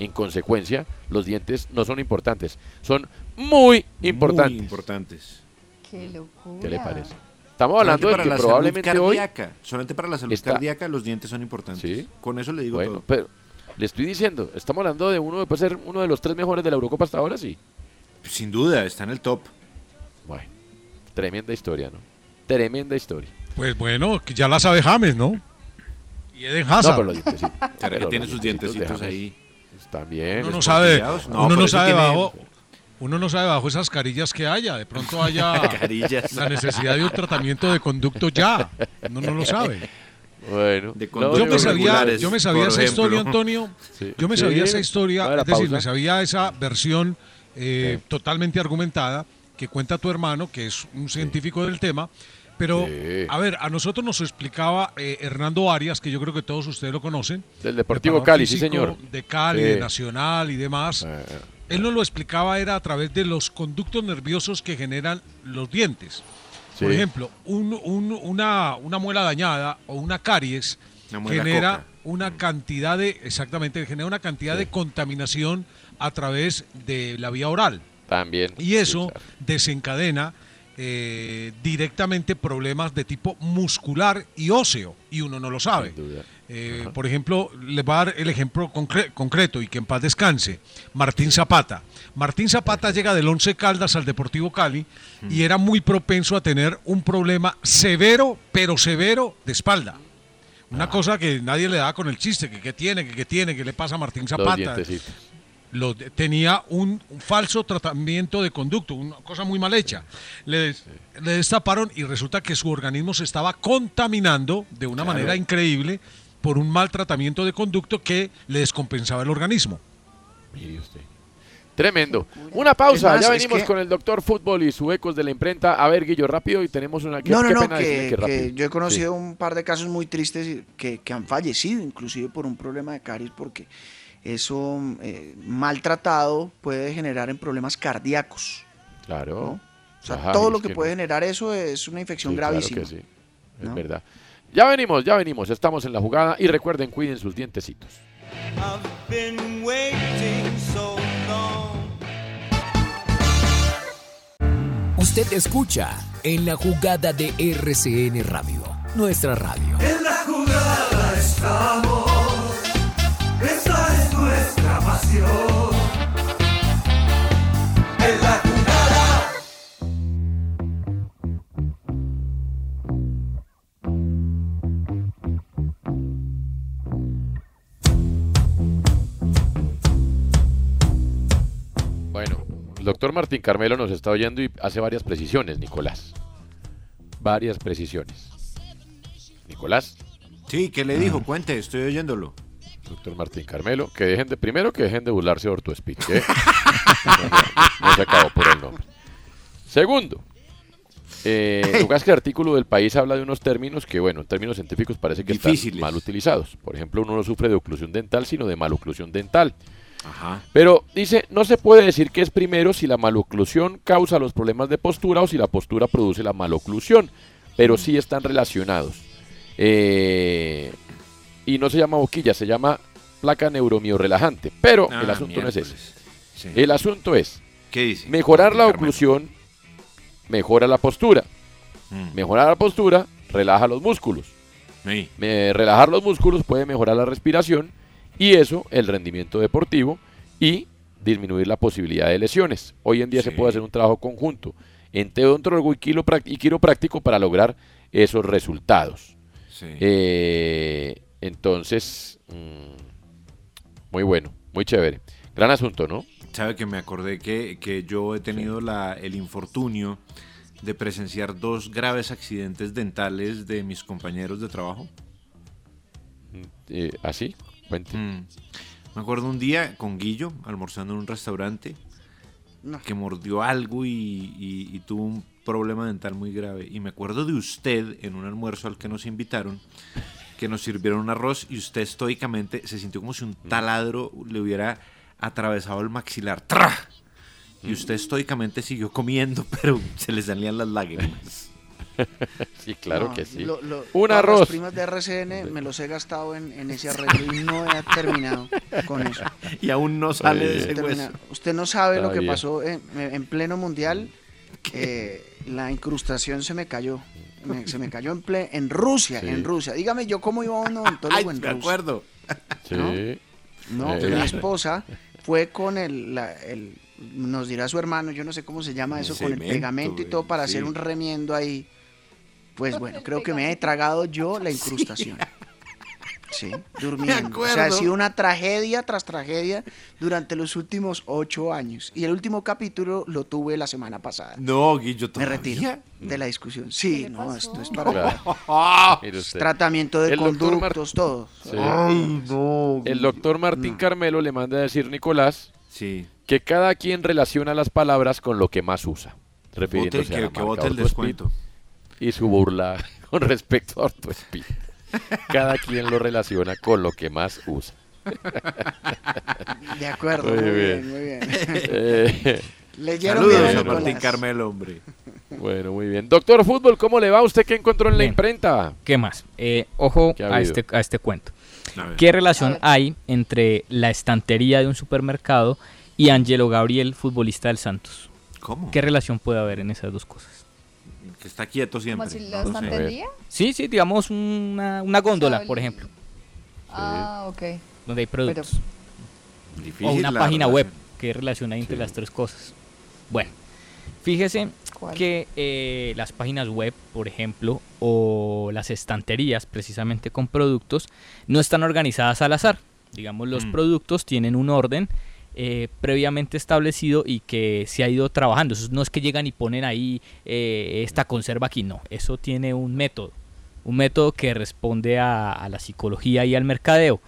En consecuencia, los dientes no son importantes, son muy importantes. Muy importantes. Qué locura. ¿Qué le parece? Estamos hablando de que para la probablemente salud hoy cardíaca. Solamente para la salud está- cardíaca los dientes son importantes. Sí. Con eso le digo Bueno, todo. pero le estoy diciendo, estamos hablando de uno, puede ser uno de los tres mejores de la Eurocopa hasta ahora, sí. Sin duda, está en el top. Bueno, tremenda historia, ¿no? Tremenda historia. Pues bueno, que ya la sabe James, ¿no? Y Eden No, Hazard. pero los dientecitos. ¿Será que pero tiene los sus dientecitos ahí? Están bien. uno no sabe? No, uno no sabe tiene- bajo, uno no sabe bajo esas carillas que haya. De pronto haya la necesidad de un tratamiento de conducto ya. Uno no lo sabe. Bueno, De Yo me sabía, yo me sabía esa historia. Antonio. Sí. Yo me Sí, sabía esa historia, es decir, pausa. me sabía esa versión eh, Sí. totalmente argumentada que cuenta tu hermano, que es un científico del tema. Pero, Sí. a ver, a nosotros nos explicaba eh, Hernando Arias, que yo creo que todos ustedes lo conocen. Del Deportivo Cali, sí, señor. De Cali, Sí. de Nacional y demás. Eh, Él nos lo explicaba era a través de los conductos nerviosos que generan los dientes. Por ejemplo, un- un- una, una muela dañada o una caries Una genera coca. una cantidad de, exactamente, genera una cantidad de contaminación a través de la vía oral. También. Y eso Sí, claro. desencadena eh, directamente problemas de tipo muscular y óseo, y uno no lo sabe. Eh, por ejemplo, le va a dar el ejemplo concre- concreto y que en paz descanse. Martín Zapata. Martín Zapata llega del Once Caldas al Deportivo Cali y era muy propenso a tener un problema severo, pero severo de espalda. Una cosa que nadie le da con el chiste, que qué tiene, que qué tiene, que le pasa a Martín Zapata. Lo tenía un, un falso tratamiento de conducto, una cosa muy mal hecha. Le, le destaparon y resulta que su organismo se estaba contaminando de una manera increíble por un mal tratamiento de conducto que le descompensaba el organismo. Mire usted. Tremendo. Una pausa, más, ya venimos que- con el doctor Fútbol y su ecos de la imprenta. A ver, Guillo, rápido y tenemos una... qué- No, no, qué no, pena decirle que, que yo he conocido Sí. un par de casos muy tristes que, que han fallecido, inclusive por un problema de caries, porque eso eh, maltratado puede generar en problemas cardíacos. Claro. ¿no? O sea, Ajá, todo lo que que puede no. generar eso es una infección Sí, claro gravísima. que sí. Es ¿no? verdad. Ya venimos, ya venimos. Estamos en la jugada y recuerden, cuiden sus dientecitos. I've been waiting so long. Usted escucha en la jugada de RCN Radio, nuestra radio. En la jugada estamos. Esta es doctor Martín Carmelo nos está oyendo y hace varias precisiones, Nicolás. Varias precisiones. Nicolás, Sí, ¿qué le dijo? Cuente, estoy oyéndolo. Doctor Martín Carmelo, que dejen de, primero que dejen de burlarse de Ortospeed, que no, se acabó por el nombre. Segundo, eh, lo que pasa es que el artículo del país habla de unos términos que, bueno, en términos científicos parece que Difíciles. están mal utilizados. Por ejemplo, uno no sufre de oclusión dental, sino de maloclusión dental. Ajá. Pero dice, no se puede decir que es primero si la maloclusión causa los problemas de postura o si la postura produce la maloclusión, pero sí están relacionados. Eh, y no se llama boquilla, se llama placa neuromiorrelajante. Pero Ah, el asunto no es ese. Sí. El asunto es ¿Qué dice? mejorar la oclusión, mejora la postura. Mm. Mejorar la postura, relaja los músculos. Sí. Me- relajar los músculos puede mejorar la respiración y eso el rendimiento deportivo y disminuir la posibilidad de lesiones. Hoy en día se puede hacer un trabajo conjunto entre odontólogo y, y quiropráctico para lograr esos resultados. Sí. Eh, entonces, mm, muy bueno, muy chévere. Gran asunto, ¿no? Sabe que me acordé que, que yo he tenido la, el infortunio de presenciar dos graves accidentes dentales de mis compañeros de trabajo. Eh, ¿Así? Cuente. Mm. Me acuerdo un día con Guillo almorzando en un restaurante No. que mordió algo y, y- y tuvo un problema dental muy grave. Y me acuerdo de usted en un almuerzo al que nos invitaron, que nos sirvieron un arroz y usted estoicamente se sintió como si un taladro le hubiera atravesado el maxilar. ¡Tra! Y usted estoicamente siguió comiendo, pero se le salían las lágrimas. Sí, claro No, que sí. lo- lo- un arroz. Las primas de RCN me los he gastado en, en ese arreglo y no he terminado con eso. Y aún no sale de Oye. ese Termina- hueso. Usted no sabe lo que pasó en, en pleno mundial. eh, la incrustación se me cayó. Me- se me cayó en, ple- en Rusia, Sí. en Rusia. Dígame yo cómo iba a un odontólogo Ay, en me Rusia. acuerdo. Sí. ¿no? No, Eh, mi esposa fue con el, la- el- nos dirá su hermano, yo no sé cómo se llama El eso, con el pegamento y todo para sí. hacer un remiendo ahí. Pues bueno, creo que me he tragado yo la incrustación. Sí, durmiendo. O sea, ha sido una tragedia tras tragedia durante los últimos ocho años. Y el último capítulo lo tuve la semana pasada. No, Guillo, Me retiro de la discusión. Sí, no, esto es para tratamiento de El doctor Mar- conductos, todo. Sí. Ay, no. El doctor Martín Carmelo le manda a decir Nicolás Sí. que cada quien relaciona las palabras con lo que más usa, Bote, refiriéndose a que, la que marca bote el descuento. y su burla con respecto a Ortho Speed. Cada quien lo relaciona con lo que más usa. De acuerdo, Muy muy, bien. bien, muy bien. Eh, Leyeron bien Saludos a a Nicolás. Martín Carmelo, hombre. bueno, muy bien. Doctor Fútbol, ¿cómo le va? ¿Usted qué encontró en la Bien. imprenta? ¿Qué más? Eh, ojo ¿Qué ha a este, a este cuento. A. ¿Qué relación hay entre la estantería de un supermercado y Angelo Gabriel, futbolista del Santos? ¿Cómo? ¿Qué relación puede haber en esas dos cosas? Que está quieto siempre. ¿Como si No sé. Sí, sí, digamos una, una góndola, sea, por ejemplo, Ah, ok. donde hay productos. Difícil o una página web. relación. ¿Qué relación hay entre las tres cosas? Bueno, fíjese ¿Cuál? que eh, las páginas web, por ejemplo, o las estanterías precisamente con productos, no están organizadas al azar. Digamos, los Mm. productos tienen un orden eh, previamente establecido y que se ha ido trabajando. Eso no es que llegan y ponen ahí eh, esta conserva aquí, no. Eso tiene un método. Un método que responde a, a la psicología y al mercadeo.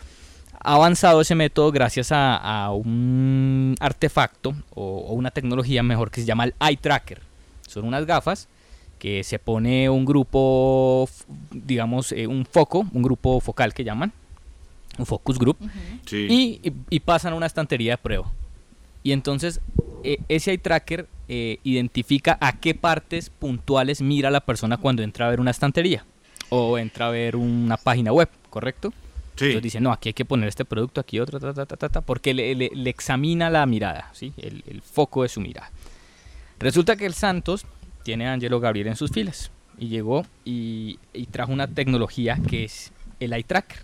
Ha avanzado ese método gracias a, a un artefacto o, o una tecnología mejor que se llama el eye tracker. Son unas gafas que se pone un grupo, digamos, eh, un foco, un grupo focal que llaman, un focus group, Sí. y, y- y pasan a una estantería de prueba. Y entonces eh, ese eye tracker eh, identifica a qué partes puntuales mira la persona cuando entra a ver una estantería o entra a ver una página web, ¿correcto? Sí. Entonces dice, no, aquí hay que poner este producto, aquí otro, ta, ta, ta, ta, ta, porque le, le- le examina la mirada, ¿sí? el, el foco de su mirada. Resulta que el Santos tiene a Angelo Gabriel en sus filas y llegó y, y trajo una tecnología que es el eye tracker.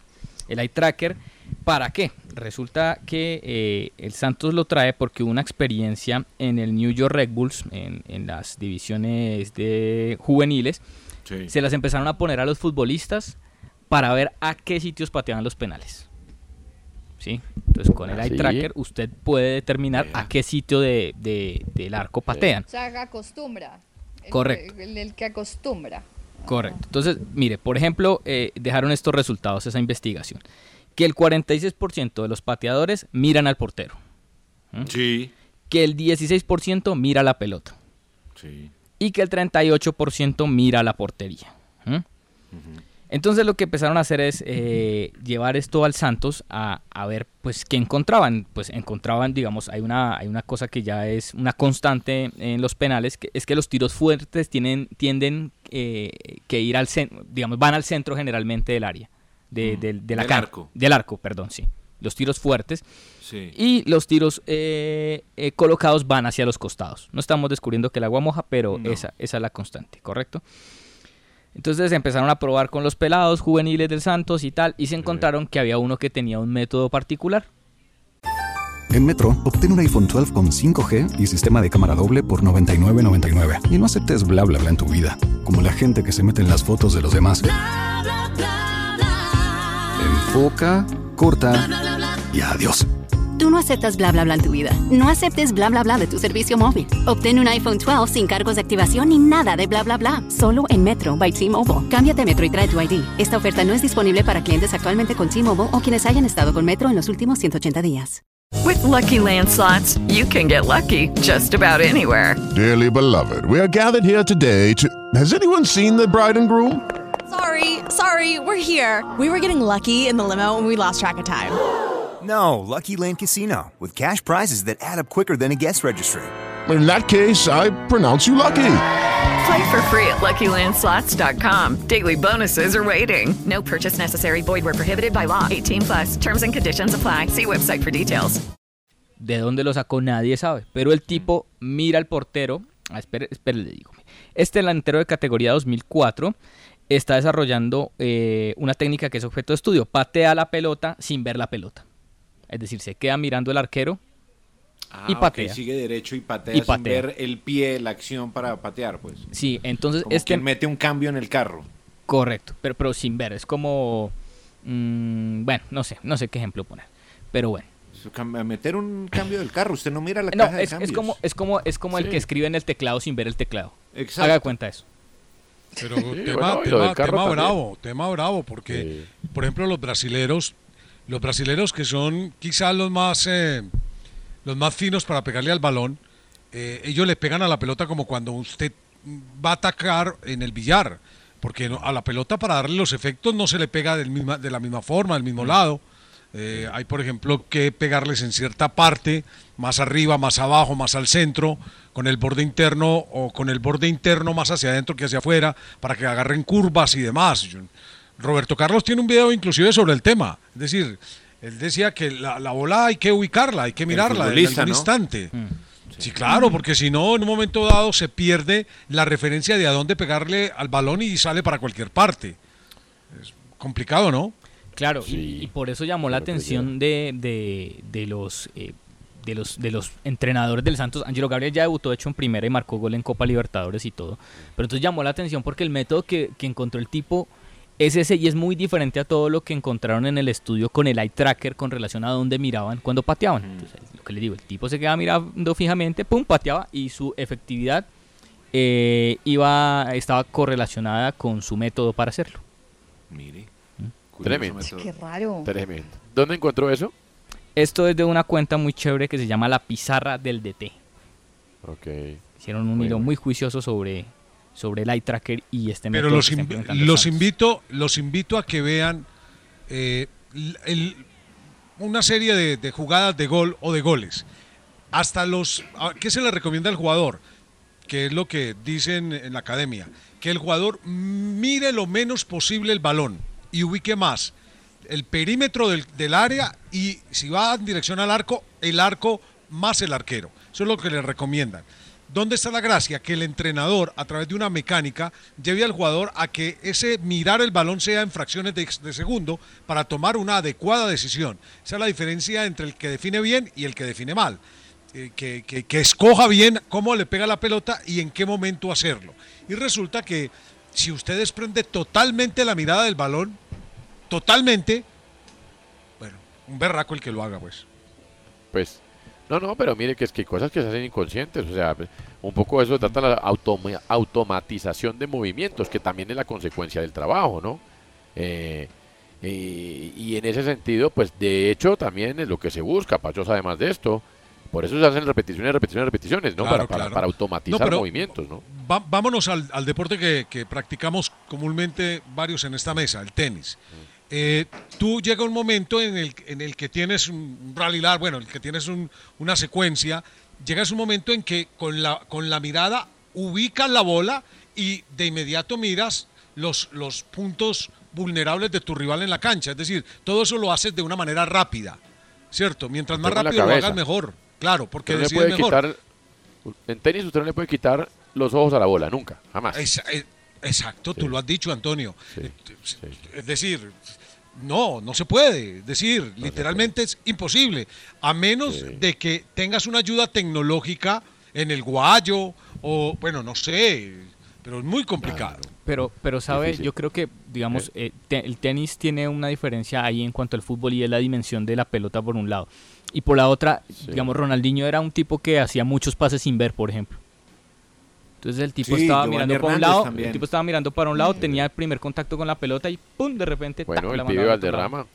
El eye tracker, ¿para qué? Resulta que eh, el Santos lo trae porque hubo una experiencia en el New York Red Bulls, en, en las divisiones de juveniles, Sí. se las empezaron a poner a los futbolistas para ver a qué sitios pateaban los penales. ¿Sí? Entonces con el ¿Ah, eye sí? tracker usted puede determinar a qué sitio de, de- del arco patean. O sea, que acostumbra. El- Correcto. El, el que acostumbra. Correcto. Entonces, mire, por ejemplo, eh, dejaron estos resultados, esa investigación. Que el 46% de los pateadores miran al portero. ¿Mm? Sí. Que el 16% mira la pelota. Sí. Y que el 38% mira la portería. ¿Mm? Entonces lo que empezaron a hacer es eh, llevar esto al Santos a, a ver pues qué encontraban. Pues encontraban, digamos, hay una, hay una cosa que ya es una constante en los penales, que es que los tiros fuertes tienen, tienden eh, que ir al centro, digamos, van al centro generalmente del área. de, del- de la Del arco. Del arco, perdón, sí. Los tiros fuertes. Sí. Y los tiros eh, eh, colocados van hacia los costados. No estamos descubriendo que el agua moja, pero No. esa, esa es la constante, ¿correcto? Entonces empezaron a probar con los pelados juveniles del Santos y tal, y se encontraron que había uno que tenía un método particular. En Metro, obtén un iPhone 12 con 5G y sistema de cámara doble por $99.99. Y no aceptes bla bla bla en tu vida, como la gente que se mete en las fotos de los demás. Enfoca, corta y adiós. Tú no aceptas bla bla bla en tu vida. No aceptes bla bla bla de tu servicio móvil. Obtén un iPhone 12 sin cargos de activación ni nada de bla bla bla. Solo en Metro by T-Mobile. Cámbiate a Metro y trae tu ID. Esta oferta no es disponible para clientes actualmente con T-Mobile o quienes hayan estado con Metro en los últimos 180 días. With Lucky Land slots, you can get lucky just about anywhere. Dearly beloved, we are gathered here today to. Has anyone seen the bride and groom? Sorry, sorry, we're here. We were getting lucky in the limo and we lost track of time. No, Lucky Land Casino, with cash prizes that add up quicker than a guest registry. In that case, I pronounce you lucky. Play for free at LuckyLandSlots.com. Daily bonuses are waiting. No purchase necessary. Void where prohibited by law. 18 plus. Terms and conditions apply. See website for details. De dónde lo sacó nadie sabe. Pero el tipo mira al portero. Ah, espere, espere, le digo. Este delantero de categoría 2004 está desarrollando eh, una técnica que es objeto de estudio. Patea la pelota sin ver la pelota. Es decir, se queda mirando el arquero Ah, y patea. sigue derecho y patea Y sin patea. ver el pie, la acción para patear, pues. Sí, entonces Como este quien mete un cambio en el carro. Correcto, pero, pero sin ver. Es como... mm, bueno, no sé, no sé qué ejemplo poner. Pero bueno. A meter un cambio del carro, usted no mira la No, caja de es, es cambios. como, es como, es como el Sí. que escribe en el teclado sin ver el teclado. Exacto. Haga de cuenta eso. Pero Sí, tema, bueno, tema- tema bravo, tema bravo, porque, por ejemplo, los brasileros, los brasileros que son quizás los más, eh, los más finos para pegarle al balón, eh, ellos le pegan a la pelota como cuando usted va a atacar en el billar, porque a la pelota para darle los efectos no se le pega del misma, de la misma forma, del mismo lado. Eh, hay, por ejemplo, que pegarles en cierta parte, más arriba, más abajo, más al centro, con el borde interno o con el borde interno más hacia adentro que hacia afuera, para que agarren curvas y demás. Roberto Carlos tiene un video inclusive sobre el tema. Es decir, él decía que la, la bola hay que ubicarla, hay que mirarla en algún ¿no? instante. Sí, claro, porque si no, en un momento dado se pierde la referencia de a dónde pegarle al balón y sale para cualquier parte. Es complicado, ¿no? Claro, y- y, por eso llamó la atención de, de, de los eh, de los de los entrenadores del Santos. Angelo Gabriel ya debutó de hecho en primera y marcó gol en Copa Libertadores y todo. Pero entonces llamó la atención porque el método que, que encontró el tipo es ese y es muy diferente a todo lo que encontraron en el estudio con el eye tracker con relación a dónde miraban cuando pateaban. Entonces, lo que le digo, el tipo se quedaba mirando fijamente, pum, pateaba y su efectividad eh, iba estaba correlacionada con su método para hacerlo. Mire. Tremendo. Qué raro. Tremendo. ¿Dónde encontró eso? Esto es de una cuenta muy chévere que se llama La Pizarra del DT. Ok. Hicieron un Muy hilo bueno. muy juicioso sobre, sobre el eye tracker y este Pero método los, que implementando los invito, los invito a que vean eh, el- una serie de, de jugadas de gol o de goles. Hasta los, a- ¿qué se le recomienda al jugador? Que es lo que dicen en la academia, que el jugador mire lo menos posible el balón y ubique más el perímetro del, del área y si va en dirección al arco, el arco más el arquero. Eso es lo que le recomiendan. ¿Dónde está la gracia? Que el entrenador, a través de una mecánica, lleve al jugador a que ese mirar el balón sea en fracciones de, segundo para tomar una adecuada decisión. Esa es la diferencia entre el que define bien y el que define mal. Eh, que, que- que escoja bien cómo le pega la pelota y en qué momento hacerlo. Y resulta que si usted desprende totalmente la mirada del balón, totalmente, bueno, un berraco el que lo haga, pues. Pues, no, no, pero mire que es que hay cosas que se hacen inconscientes. O sea, un poco eso trata la automa- automatización de movimientos, que también es la consecuencia del trabajo, ¿no? Eh, y, y en ese sentido, pues de hecho también es lo que se busca, Pachos, además de esto. Por eso se hacen repeticiones, repeticiones, repeticiones, ¿no? Claro, para, para- claro. para automatizar No, movimientos, ¿no? va- vámonos al, al deporte que, que practicamos comúnmente varios en esta mesa, el tenis. Eh, tú llega un momento en el, en el que tienes un rally lar, bueno, el que tienes un- una secuencia, llegas un momento en que con la, con la mirada ubicas la bola y de inmediato miras los, los puntos vulnerables de tu rival en la cancha. Es decir, todo eso lo haces de una manera rápida, ¿cierto? Mientras más rápido lo hagas, mejor. Claro, porque no le decides puede mejor. quitar, en tenis usted no le puede quitar los ojos a la bola, nunca, jamás. Eh, exacto, tú lo has dicho, Antonio. Eh, Es decir, no, no se puede. Es decir, literalmente es imposible. A menos de que tengas una ayuda tecnológica en el guayo o, bueno, no sé, pero es muy complicado. Pero, pero sabe, Difícil. yo creo que, digamos, eh, te- el tenis tiene una diferencia ahí en cuanto al fútbol y es la dimensión de la pelota por un lado. Y por la otra, digamos, Ronaldinho era un tipo que hacía muchos pases sin ver, por ejemplo. Entonces el tipo Sí, estaba Giovanni mirando para un lado, también. el tipo estaba mirando para un lado, tenía el primer contacto con la pelota y ¡pum! de repente Bueno, ¡tac! el la pibe. Valderrama.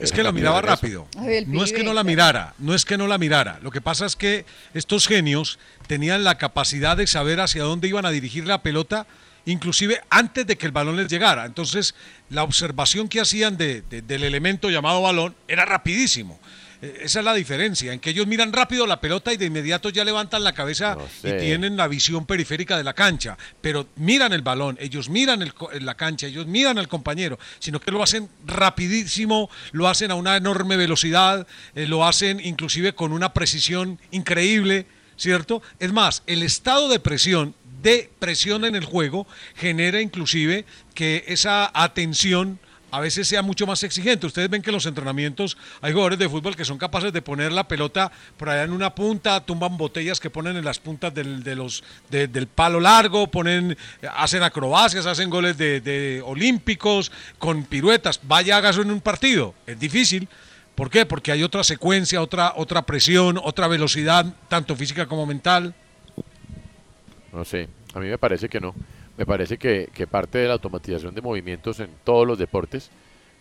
Es que la miraba rápido. No es que no la mirara, no es que no la mirara. Lo que pasa es que estos genios tenían la capacidad de saber hacia dónde iban a dirigir la pelota, inclusive antes de que el balón les llegara. Entonces, la observación que hacían de- de- del elemento llamado balón era rapidísimo. Eh, Esa es la diferencia, en que ellos miran rápido la pelota y de inmediato ya levantan la cabeza sé. y tienen la visión periférica de la cancha, pero miran el balón, ellos miran el la cancha, ellos miran al compañero, sino que lo hacen rapidísimo, lo hacen a una enorme velocidad, eh, lo hacen inclusive con una precisión increíble, ¿cierto? Es más, el estado de presión, de presión en el juego, genera inclusive que esa atención a veces sea mucho más exigente. Ustedes ven que en los entrenamientos hay jugadores de fútbol que son capaces de poner la pelota por allá en una punta, tumban botellas que ponen en las puntas del, del palo largo, ponen, hacen acrobacias, hacen goles de, olímpicos, con piruetas. Vaya, hágase en un partido. Es difícil. ¿Por qué? Porque hay otra secuencia, otra, otra presión, otra velocidad, tanto física como mental. No sé, a mí me parece que no. Me parece que, que parte de la automatización de movimientos en todos los deportes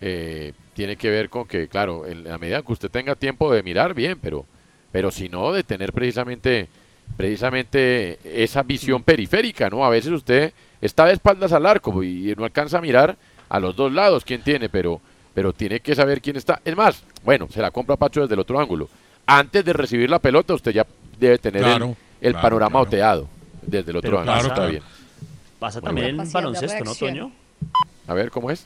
eh, tiene que ver con que, claro, en la medida que usted tenga tiempo de mirar, bien, pero, pero si no, de tener precisamente, precisamente esa visión periférica, ¿no? A veces usted está de espaldas al arco y no alcanza a mirar a los dos lados quién tiene, pero, pero tiene que saber quién está. Es más, bueno, se la compra Pacho desde el otro ángulo. Antes de recibir la pelota, usted ya debe tener el- Claro, el, claro, panorama claro. oteado desde el otro Pero ángulo. está bien. Pasa Muy también bueno. en baloncesto, ¿no. Toño? A ver, ¿cómo es?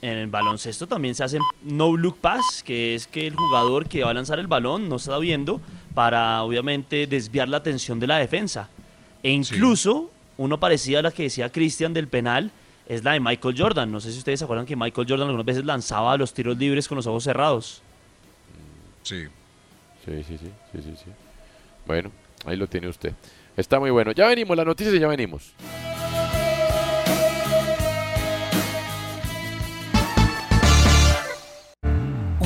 En el baloncesto también se hacen no look pass, que es que el jugador que va a lanzar el balón no está viendo para obviamente desviar la atención de la defensa. E incluso uno parecida a la que decía Cristian del penal es la de Michael Jordan. No sé si ustedes se acuerdan que Michael Jordan algunas veces lanzaba los tiros libres con los ojos cerrados. Sí. Sí, sí, sí, sí, sí, sí. Bueno, ahí lo tiene usted. Está muy bueno. Ya venimos, las noticias y ya venimos.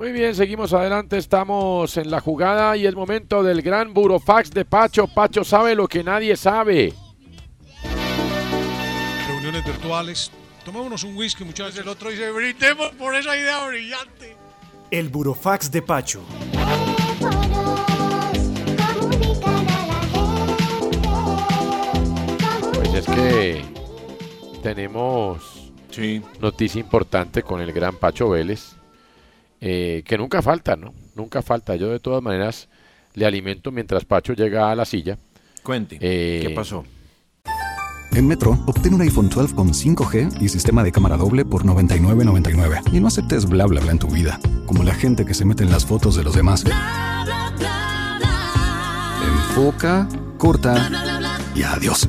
Muy bien, seguimos adelante. Estamos en la jugada y es momento del gran burofax de Pacho. Pacho sabe lo que nadie sabe. Reuniones virtuales. Tomémonos un whisky, muchachos. El otro dice, brindemos por esa idea brillante. El burofax de Pacho. Pues es que tenemos noticia importante con el gran Pacho Vélez, eh, que nunca falta, ¿no? Nunca falta. Yo de todas maneras le alimento mientras Pacho llega a la silla. Cuente, Eh, ¿qué pasó? En Metro, obtén un iPhone 12 con 5G y sistema de cámara doble por $99.99. Y no aceptes bla bla bla en tu vida, como la gente que se mete en las fotos de los demás. Enfoca, corta y adiós.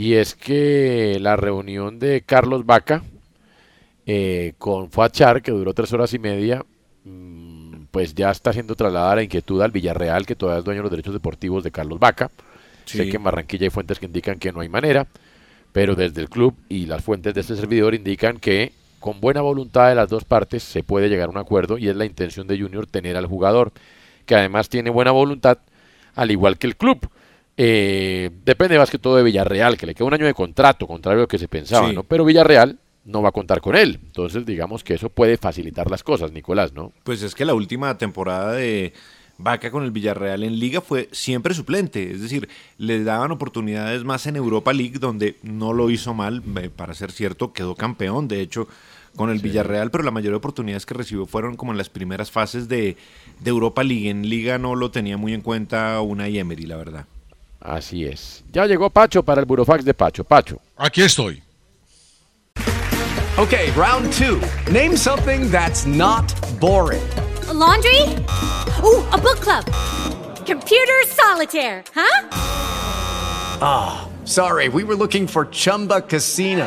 Y es que la reunión de Carlos Vaca eh, con Fuachar, que duró tres horas y media, mm, pues ya está siendo trasladada la inquietud al Villarreal, que todavía es dueño de los derechos deportivos de Carlos Vaca. Sé que en Barranquilla hay fuentes que indican que no hay manera, pero desde el club y las fuentes de este servidor indican que con buena voluntad de las dos partes se puede llegar a un acuerdo y es la intención de Junior tener al jugador, que además tiene buena voluntad, al igual que el club. Eh, depende más que todo de Villarreal, que le queda un año de contrato, contrario a lo que se pensaba, Sí. ¿no? Pero Villarreal no va a contar con él. Entonces, digamos que eso puede facilitar las cosas, Nicolás, ¿no? Pues es que la última temporada de Vaca con el Villarreal en Liga fue siempre suplente, es decir, le daban oportunidades más en Europa League donde no lo hizo mal, para ser cierto, quedó campeón, de hecho, con el Villarreal, pero la mayoría de oportunidades que recibió fueron como en las primeras fases de, de Europa League. En Liga no lo tenía muy en cuenta una Emery, la verdad. Así es. Ya llegó Pacho para el Burofax de Pacho. Pacho. Aquí estoy. Okay, round two. Name something that's not boring. laundry? Ooh, a book club. Computer solitaire, huh? Ah, sorry, we were looking for Chumba Casino.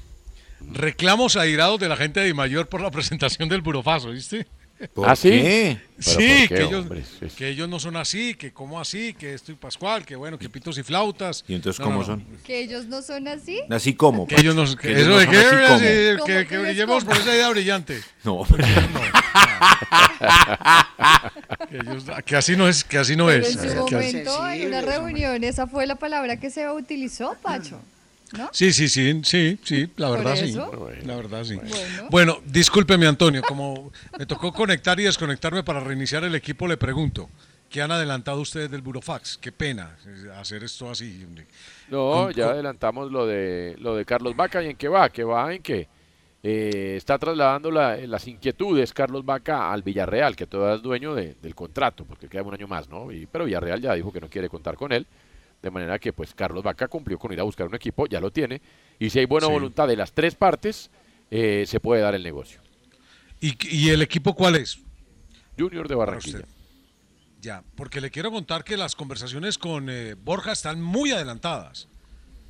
reclamos airados de la gente de Mayor por la presentación del burofazo, ¿viste? ¿Por ¿Ah, sí? Sí, por qué, que, ellos, que no son así, que como así, que esto y Pascual, que bueno, que pitos y flautas. ¿Y entonces No, cómo no, son? Que ellos no son así. Así como. Que ellos no, que Que ellos eso no de son que, así como. que- ¿Cómo brillemos por esa idea brillante. No. que, ellos- que así no es, que así no Pero es. en su momento, en una reunión, esa fue la palabra que se utilizó, Pacho. ¿No? Sí, sí, sí, sí, sí, la ¿Por verdad sí. La verdad sí. Bueno. Bueno, discúlpeme Antonio, como me tocó conectar y desconectarme para reiniciar el equipo, le pregunto, ¿qué han adelantado ustedes del Burofax? Qué pena eh, hacer esto así. No, ya adelantamos lo de lo de Carlos Vaca y en qué va, que va en que eh, está trasladando la- las inquietudes Carlos Vaca al Villarreal, que todavía es dueño de- del contrato, porque queda un año más, ¿no? Y, pero Villarreal ya dijo que no quiere contar con él, de manera que pues Carlos Vaca cumplió con ir a buscar un equipo, ya lo tiene, y si hay buena Sí. voluntad de las tres partes, eh, se puede dar el negocio. ¿Y, ¿Y el equipo cuál es? Junior de Barranquilla. usted. Ya, porque le quiero contar que las conversaciones con eh, Borja están muy adelantadas,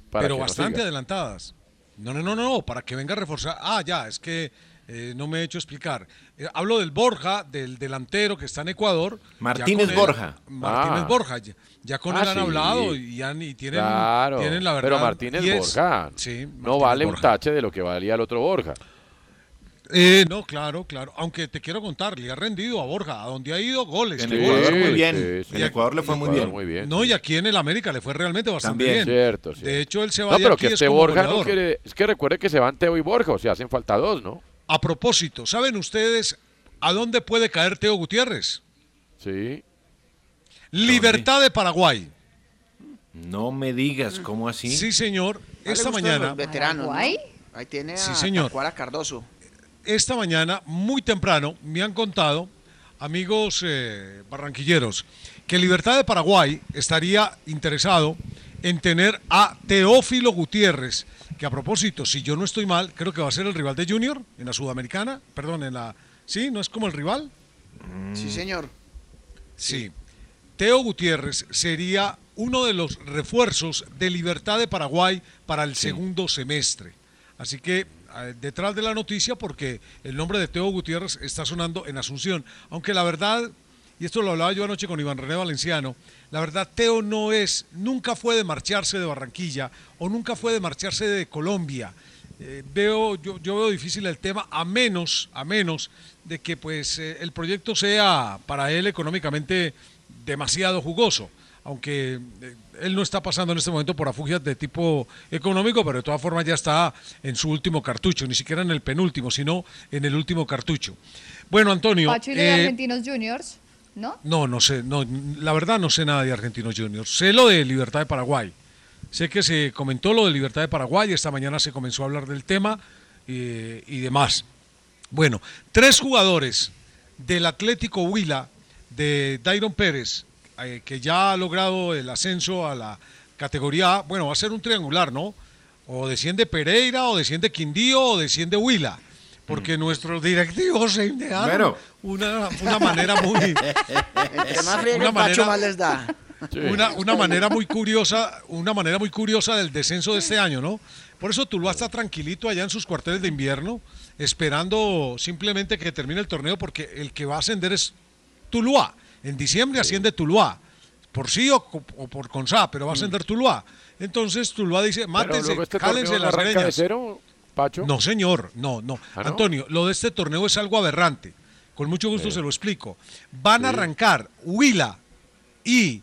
Para pero bastante adelantadas. No, no, no, no, no, para que venga a reforzar. Ah, ya, es que eh, no me he hecho explicar. Eh, hablo del Borja, del delantero que está en Ecuador. Martínez él- Borja. Martínez Ah. Borja. Ya, ya con Ah, él han sí. hablado y, han, y tienen, Claro, tienen la verdad. pero Martínez 10. Borja Sí, no vale un tache de lo que valía el otro Borja. Eh, no, claro, claro. Aunque te quiero contar, le ha rendido a Borja, a donde ha ido goles. En Ecuador goles. muy bien. sí, sí. En Ecuador le fue muy bien. Muy bien. No, y aquí en el América le fue realmente bastante También. bien. Cierto. De hecho, él se va No, de pero aquí que es este Borja no quiere. Es que recuerde que se van Teo y Borja, o sea, hacen falta dos, ¿no? A propósito, ¿saben ustedes a dónde puede caer Teo Gutiérrez? Sí. Libertad de Paraguay. No me digas, ¿cómo así? Sí, señor. Esta mañana. veteranos. Ahí tiene a Sí, señor. Cardoso. esta mañana, muy temprano, me han contado, amigos eh, barranquilleros, que Libertad de Paraguay estaría interesado en tener a Teófilo Gutiérrez, que a propósito, si yo no estoy mal, creo que va a ser el rival de Junior en la Sudamericana, perdón, en la... ¿Sí? ¿No es como el rival? Sí, señor. Sí. Teo Gutiérrez sería uno de los refuerzos de Libertad de Paraguay para el segundo semestre. Así que eh, detrás de la noticia, porque el nombre de Teo Gutiérrez está sonando en Asunción, aunque la verdad, y esto lo hablaba yo anoche con Iván René Valenciano, la verdad Teo no es, nunca fue de marcharse de Barranquilla o nunca fue de marcharse de Colombia. Eh, veo, yo, yo veo difícil el tema a menos, a menos de que pues eh, el proyecto sea para él económicamente demasiado jugoso, aunque eh, él no está pasando en este momento por afugias de tipo económico, pero de todas formas ya está en su último cartucho, ni siquiera en el penúltimo, sino en el último cartucho. Bueno, Antonio. Pacho y eh, Argentinos Juniors, ¿no? no, no sé, no, la verdad no sé nada de Argentinos Juniors. Sé lo de Libertad de Paraguay. Sé que se comentó lo de Libertad de Paraguay, esta mañana se comenzó a hablar del tema eh, y demás. Bueno, tres jugadores del Atlético Huila, de Dairon Pérez, eh, que ya ha logrado el ascenso a la categoría bueno, va a ser un triangular, ¿no? O desciende Pereira, o desciende Quindío, o desciende Huila. Porque nuestros directivos se idearon Bueno. una, una manera muy... Entre más friegue una manera- más les da. una, una manera muy curiosa, una manera muy curiosa del descenso de este año, ¿no? Por eso Tuluá está tranquilito allá en sus cuarteles de invierno, esperando simplemente que termine el torneo, porque el que va a ascender es Tuluá. En diciembre asciende Tuluá, por sí o, por Consá, pero va a ascender Tuluá. Entonces Tuluá dice, mátense, este cálense las de cero, Pacho. No, señor, no, no. ¿Ah, no? Antonio, lo de este torneo es algo aberrante. Con mucho gusto se lo explico. Van a arrancar Huila y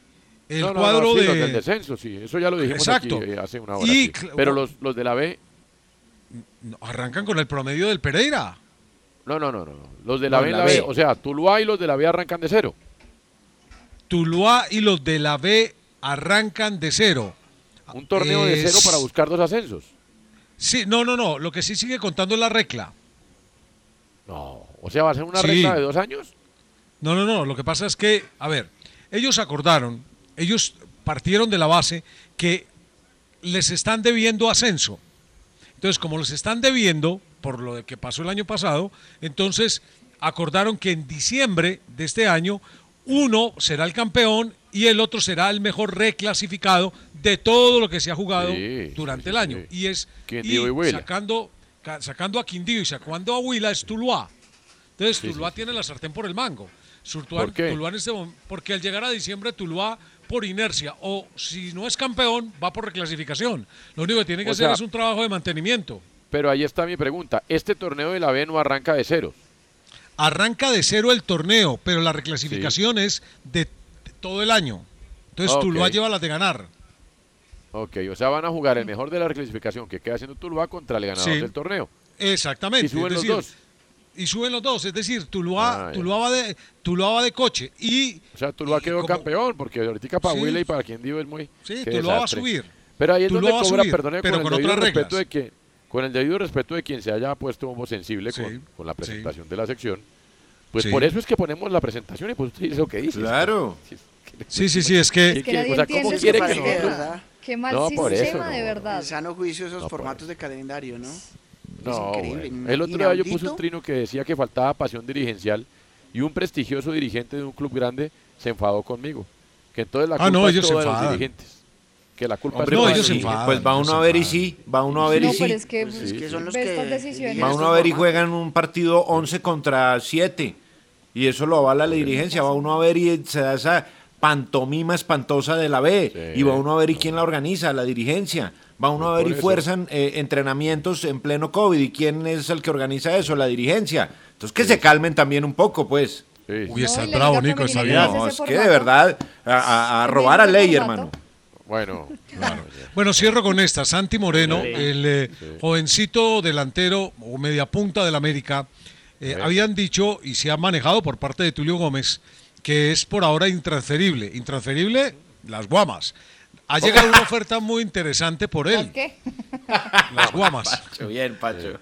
el No, no, no, cuadro sí, de... los del descenso, sí, eso ya lo dijimos Exacto. aquí eh, hace una hora. Y sí. cl- Pero los, los de la B, Arrancan con el promedio del Pereira. no, no, no, no. Los de la No, B la la B, B. o sea, Tuluá y los de la B arrancan de cero. Tuluá y los de la B arrancan de cero. Un torneo de cero para buscar dos ascensos. Sí, no, no, no. Lo que sí sigue contando es la regla. No, o sea, va a ser una Sí. regla de dos años. No, no, no. Lo que pasa es que, a ver, ellos acordaron, ellos partieron de la base que les están debiendo ascenso. Entonces, como les están debiendo, por lo de que pasó el año pasado, entonces acordaron que en diciembre de este año uno será el campeón y el otro será el mejor reclasificado de todo lo que se ha jugado Sí, durante el año. Y es y sacando, ca- sacando a Quindío y sacando a Huila es Tuluá. Entonces Tuluá tiene la sartén por el mango. Surtuá- ¿Por qué? Tuluá en este mom- porque al llegar a diciembre Tuluá por inercia o si no es campeón va por reclasificación. Lo único que tiene que O hacer sea, es un trabajo de mantenimiento. Pero ahí está mi pregunta. Este torneo de la B no arranca de cero. Arranca de cero el torneo, pero la reclasificación es de todo el año. Entonces Ok. Tuluá lleva las de ganar. Ok, o sea, van a jugar el mejor de la reclasificación que queda haciendo Tuluá contra el ganador Sí. del torneo. Exactamente. Y suben los dos. Y suben los dos, es decir, Tuluá, Ah. Tuluá, va, de, Tuluá va de coche y O sea, Tuluá quedó campeón, porque ahorita para Sí. Y para quien digo es muy. Sí, Tuluá va a desastre. subir. Pero ahí es Tuluá donde cobra, subir, perdone, pero con, con el otras respeto reglas. de que, con el debido respeto de quien se haya puesto sensible Sí, con, con la presentación de la sección. Sí. Pues por eso es que ponemos la presentación y pues usted dice lo que dice. Claro. Sí, sí, sí, es que- ¿Qué Es que quiere? nadie O sea, ¿cómo quiere que nosotros- ¿verdad? Qué mal No, por eso, sistema, de no. verdad. En sano juicio esos No, formatos de calendario, ¿no? No, increíble, bueno. El otro día yo puse un trino que decía que faltaba pasión dirigencial y un prestigioso dirigente de un club grande se enfadó conmigo. Que entonces la Ah, culpa no, es ellos se de los enfadan. dirigentes. Que la culpa Hombre, es No, pues, ellos se enfadan. pues va uno a ver y sí, va uno a ver No, y sí. pero es que, Pues es que son los. Va uno a ver y juegan un partido 11 contra 7. Y eso lo avala la dirigencia. Va uno a ver y se da esa pantomima espantosa de la B. Sí. Y va uno a ver y quién la organiza, la dirigencia. Va uno a ver y fuerzan eh, entrenamientos en pleno COVID. ¿Y quién es el que organiza eso? La dirigencia. Entonces que se calmen también un poco, pues. Sí. Uy, No, bravo, Nico, está Femenina bien. es No, es que de verdad, a, a- a ¿Tiene robar a ley, hermano. Bueno, Bueno, cierro con esta. Santi Moreno, Sí. el eh, jovencito delantero o media punta del América, eh, Sí. habían dicho y se ha manejado por parte de Tulio Gómez que es por ahora intransferible. Intransferible, las guamas. Ha llegado una oferta muy interesante por ¿Las él, qué? las guamas. Pacho, bien, Pacho.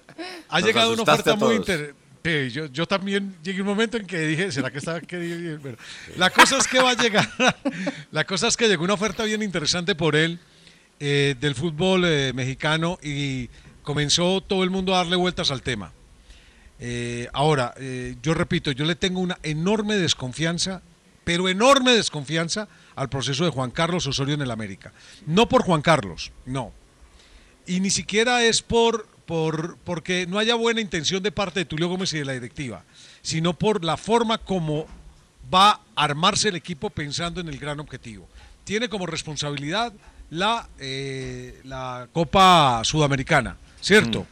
Ha Nos llegado una oferta muy todos. Interesante. yo, yo también llegué un momento en que dije, ¿será que estaba querido? Bueno, la cosa es que va a llegar, la cosa es que llegó una oferta bien interesante por él eh, del fútbol eh, mexicano y comenzó todo el mundo a darle vueltas al tema. Eh, ahora, yo repito, yo le tengo una enorme desconfianza, pero enorme desconfianza al proceso de Juan Carlos Osorio en el América. No por Juan Carlos, no. Y ni siquiera es por, por porque no haya buena intención de parte de Tulio Gómez y de la directiva, sino por la forma como va a armarse el equipo pensando en el gran objetivo. Tiene como responsabilidad la, eh, la Copa Sudamericana, ¿cierto?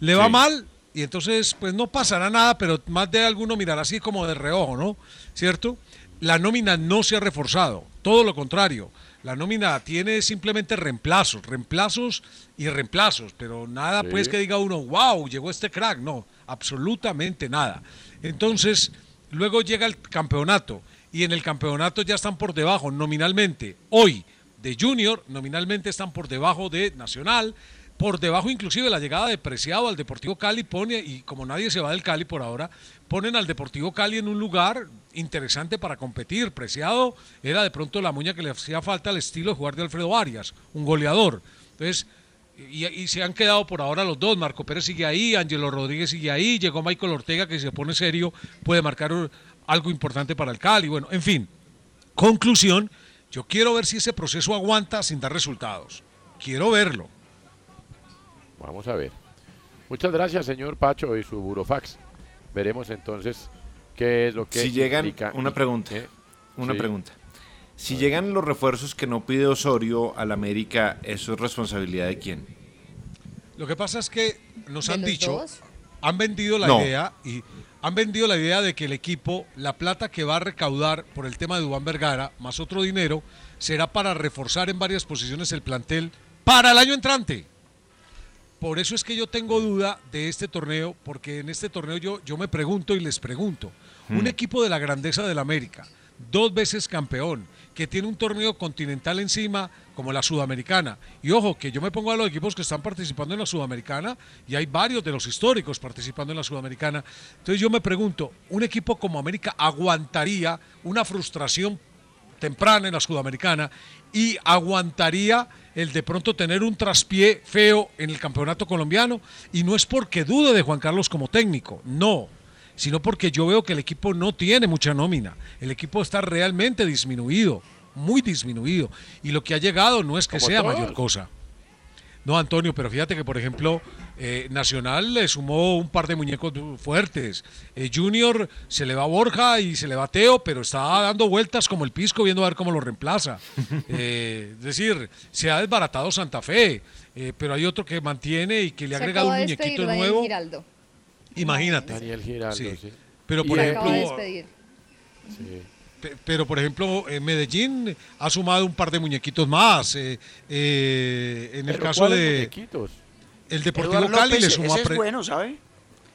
Mm. Le va Sí. mal y entonces pues no pasará nada, pero más de alguno mirará así como de reojo, ¿no? ¿Cierto? La nómina no se ha reforzado, todo lo contrario. La nómina tiene simplemente reemplazos, reemplazos y reemplazos, pero nada Sí. pues que diga uno, wow, llegó este crack, no, absolutamente nada. Entonces, luego llega el campeonato y en el campeonato ya están por debajo nominalmente. Hoy de Junior, nominalmente están por debajo de Nacional, por debajo inclusive la llegada de Preciado al Deportivo Cali pone, y como nadie se va del Cali por ahora, ponen al Deportivo Cali en un lugar interesante para competir. Preciado era de pronto la muña que le hacía falta al estilo de jugar de Alfredo Arias, un goleador. Entonces, y, se han quedado por ahora los dos. Marco Pérez sigue ahí, Ángelo Rodríguez sigue ahí, llegó Michael Ortega que si se pone serio puede marcar algo importante para el Cali. Bueno, en fin, conclusión, yo quiero ver si ese proceso aguanta sin dar resultados. Quiero verlo. Vamos a ver. Muchas gracias, señor Pacho y su burofax. Veremos entonces qué es lo que Si llegan, implica- una pregunta, ¿Eh? una Sí. pregunta. Si llegan los refuerzos que no pide Osorio al América, ¿eso es responsabilidad de quién? Lo que pasa es que nos ¿De han dicho, dos? han vendido la No. idea y han vendido la idea de que el equipo, la plata que va a recaudar por el tema de Dubán Vergara, más otro dinero, será para reforzar en varias posiciones el plantel para el año entrante. Por eso es que yo tengo duda de este torneo, porque en este torneo yo, yo me pregunto y les pregunto, un Hmm. equipo de la grandeza del América, dos veces campeón, que tiene un torneo continental encima como la Sudamericana, y ojo, que yo me pongo a los equipos que están participando en la Sudamericana, y hay varios de los históricos participando en la Sudamericana, entonces yo me pregunto, ¿un equipo como América aguantaría una frustración temprana en la Sudamericana y aguantaría el de pronto tener un traspié feo en el campeonato colombiano. Y no es porque dude de Juan Carlos como técnico, no, sino porque yo veo que el equipo no tiene mucha nómina. El equipo está realmente disminuido, muy disminuido. Y lo que ha llegado no es que Como sea mayor cosa. No, Antonio, pero fíjate que, por ejemplo, eh, Nacional le sumó un par de muñecos fuertes. Eh, Junior se le va a Borja y se le va a Teo, pero está dando vueltas como el pisco viendo a ver cómo lo reemplaza. Eh, es decir, se ha desbaratado Santa Fe, eh, pero hay otro que mantiene y que le ha agregado un de muñequito Daniel nuevo. Giraldo. Imagínate. Daniel Giraldo, Sí. sí. Pero Y por el- ejemplo, Acaba de despedir. Sí. Pe- Pero, por ejemplo, eh, Medellín ha sumado un par de muñequitos más. eh, eh, en el caso ¿cuáles de muñequitos? el Deportivo Eduardo Cali López, le sumó ese a es Pre- bueno, ¿sabe?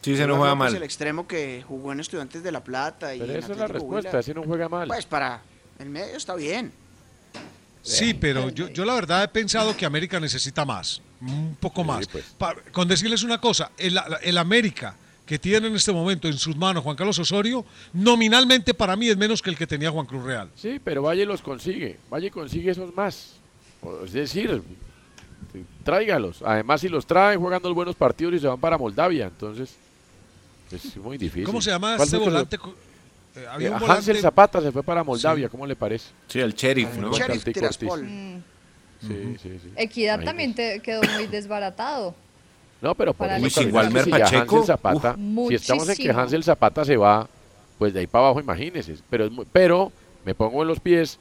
Sí, se no juega López, mal. el extremo que jugó en Estudiantes de La Plata. Y Pero en esa es la respuesta, ese no juega mal. Pues para el medio está bien. Sí, pero yo, yo la verdad he pensado que América necesita más, un poco más. pues. Pa- con decirles una cosa, el, el América que tiene en este momento en sus manos Juan Carlos Osorio, nominalmente para mí es menos que el que tenía Juan Cruz Real. Sí, pero Valle los consigue. Valle consigue esos más. Es decir, tráigalos. Además, si los traen, juegan dos buenos partidos y se van para Moldavia. Entonces, es muy difícil. ¿Cómo se llama ¿Cuál este volante? eh, había Eh, un Hansel volante- Zapata se fue para Moldavia, Sí. ¿cómo le parece? Sí, el sheriff, ¿no? Con Sheriff Tiraspol. Mm. Sí, sí, sí. Equidad también te quedó muy desbaratado. No, pero por Uy, si Walmer si Pacheco, Hansel Zapata, uf. si estamos en que. Hansel Zapata se va, pues de ahí para abajo, imagínese. Pero, es muy- pero me pongo en los pies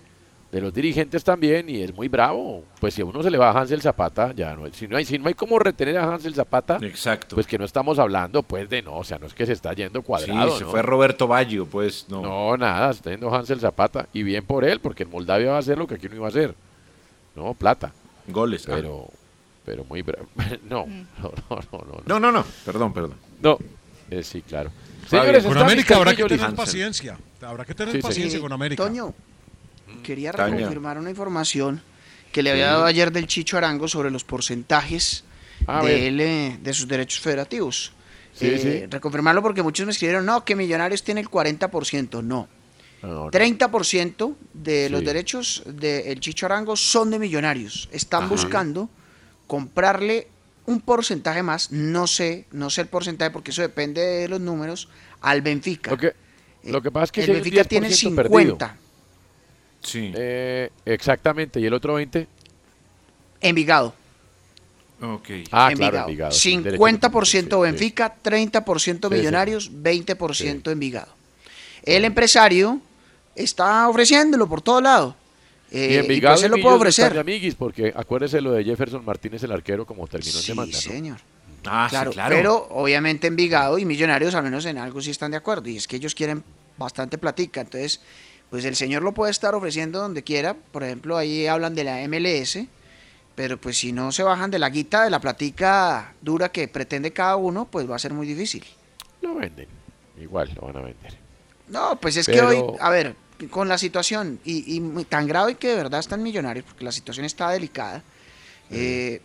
de los dirigentes también y es muy bravo. Pues si a uno se le va a Hansel Zapata, ya no, si no hay, si no hay cómo retener a Hansel Zapata, Exacto. pues que no estamos hablando pues de no, o sea, no es que se está yendo cuadrado. sí, se ¿no? fue Roberto Baggio, pues no. No, nada, se está yendo Hansel Zapata y bien por él, porque en Moldavia va a hacer lo que aquí no iba a hacer. No, plata. Goles. ah. Pero, muy bravo. No, Mm. no, no, no, no. No, no, no, perdón, perdón. No, eh, sí, claro. Señores, Con América habrá que tener paciencia. Habrá que tener Sí, paciencia con América. Toño, quería Taña. reconfirmar una información que le había dado ayer del Chicho Arango sobre los porcentajes de, él, eh, de sus derechos federativos. Sí, Eh, sí. Reconfirmarlo porque muchos me escribieron, no, que Millonarios tiene el 40%. No, No, no. 30% de los derechos del Chicho Arango son de Millonarios. Están Ajá. buscando comprarle un porcentaje más, no sé, no sé el porcentaje porque eso depende de los números, al Benfica. Lo que, lo que pasa es que el si Benfica tiene 10% 50 perdido. Sí. Eh, exactamente, ¿y el otro 20? Envigado. Ok. Ah, Envigado. claro, Envigado. sí, derecho 50% sí, sí. Benfica, 30% Sí, sí. Millonarios, 20% Sí. Envigado. El empresario está ofreciéndolo por todo lado. Y Eh, y Envigado pues él lo no están ofrecer. amiguis, porque acuérdese lo de Jefferson Martínez, el arquero, como terminó en demanda. ¿no? señor. Ah, claro, sí, claro. pero obviamente Envigado y Millonarios al menos en algo sí están de acuerdo y es que ellos quieren bastante platica, entonces pues el señor lo puede estar ofreciendo donde quiera, por ejemplo ahí hablan de la MLS, pero pues si no se bajan de la guita de la platica dura que pretende cada uno, pues va a ser muy difícil. Lo venden. Igual lo van a vender. No, pues es Pero- que hoy, a ver, con la situación y, tan grave que de verdad están millonarios, porque la situación está delicada, eh,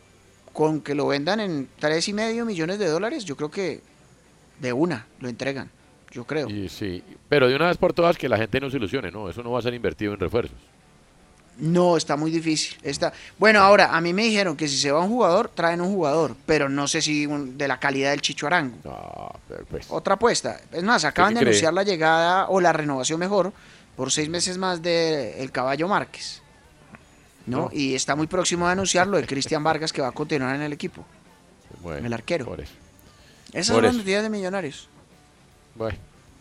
con que lo vendan en tres y medio millones de dólares, yo creo que de una lo entregan, yo creo. Y sí, pero de una vez por todas que la gente no se ilusione, ¿no? Eso no va a ser invertido en refuerzos. No, está muy difícil. Está... Bueno, ahora, a mí me dijeron que si se va un jugador, traen un jugador, pero no sé si un- de la calidad del Chicho Arango. pues. Otra apuesta. Es más, acaban de cree? anunciar la llegada o la renovación mejor por seis meses más de el Caballo Márquez. ¿no? No. Y está muy próximo de anunciar lo de Cristian Vargas que va a continuar en el equipo. Bueno, el arquero. por eso. Esas Por son las noticias de Millonarios. Bueno,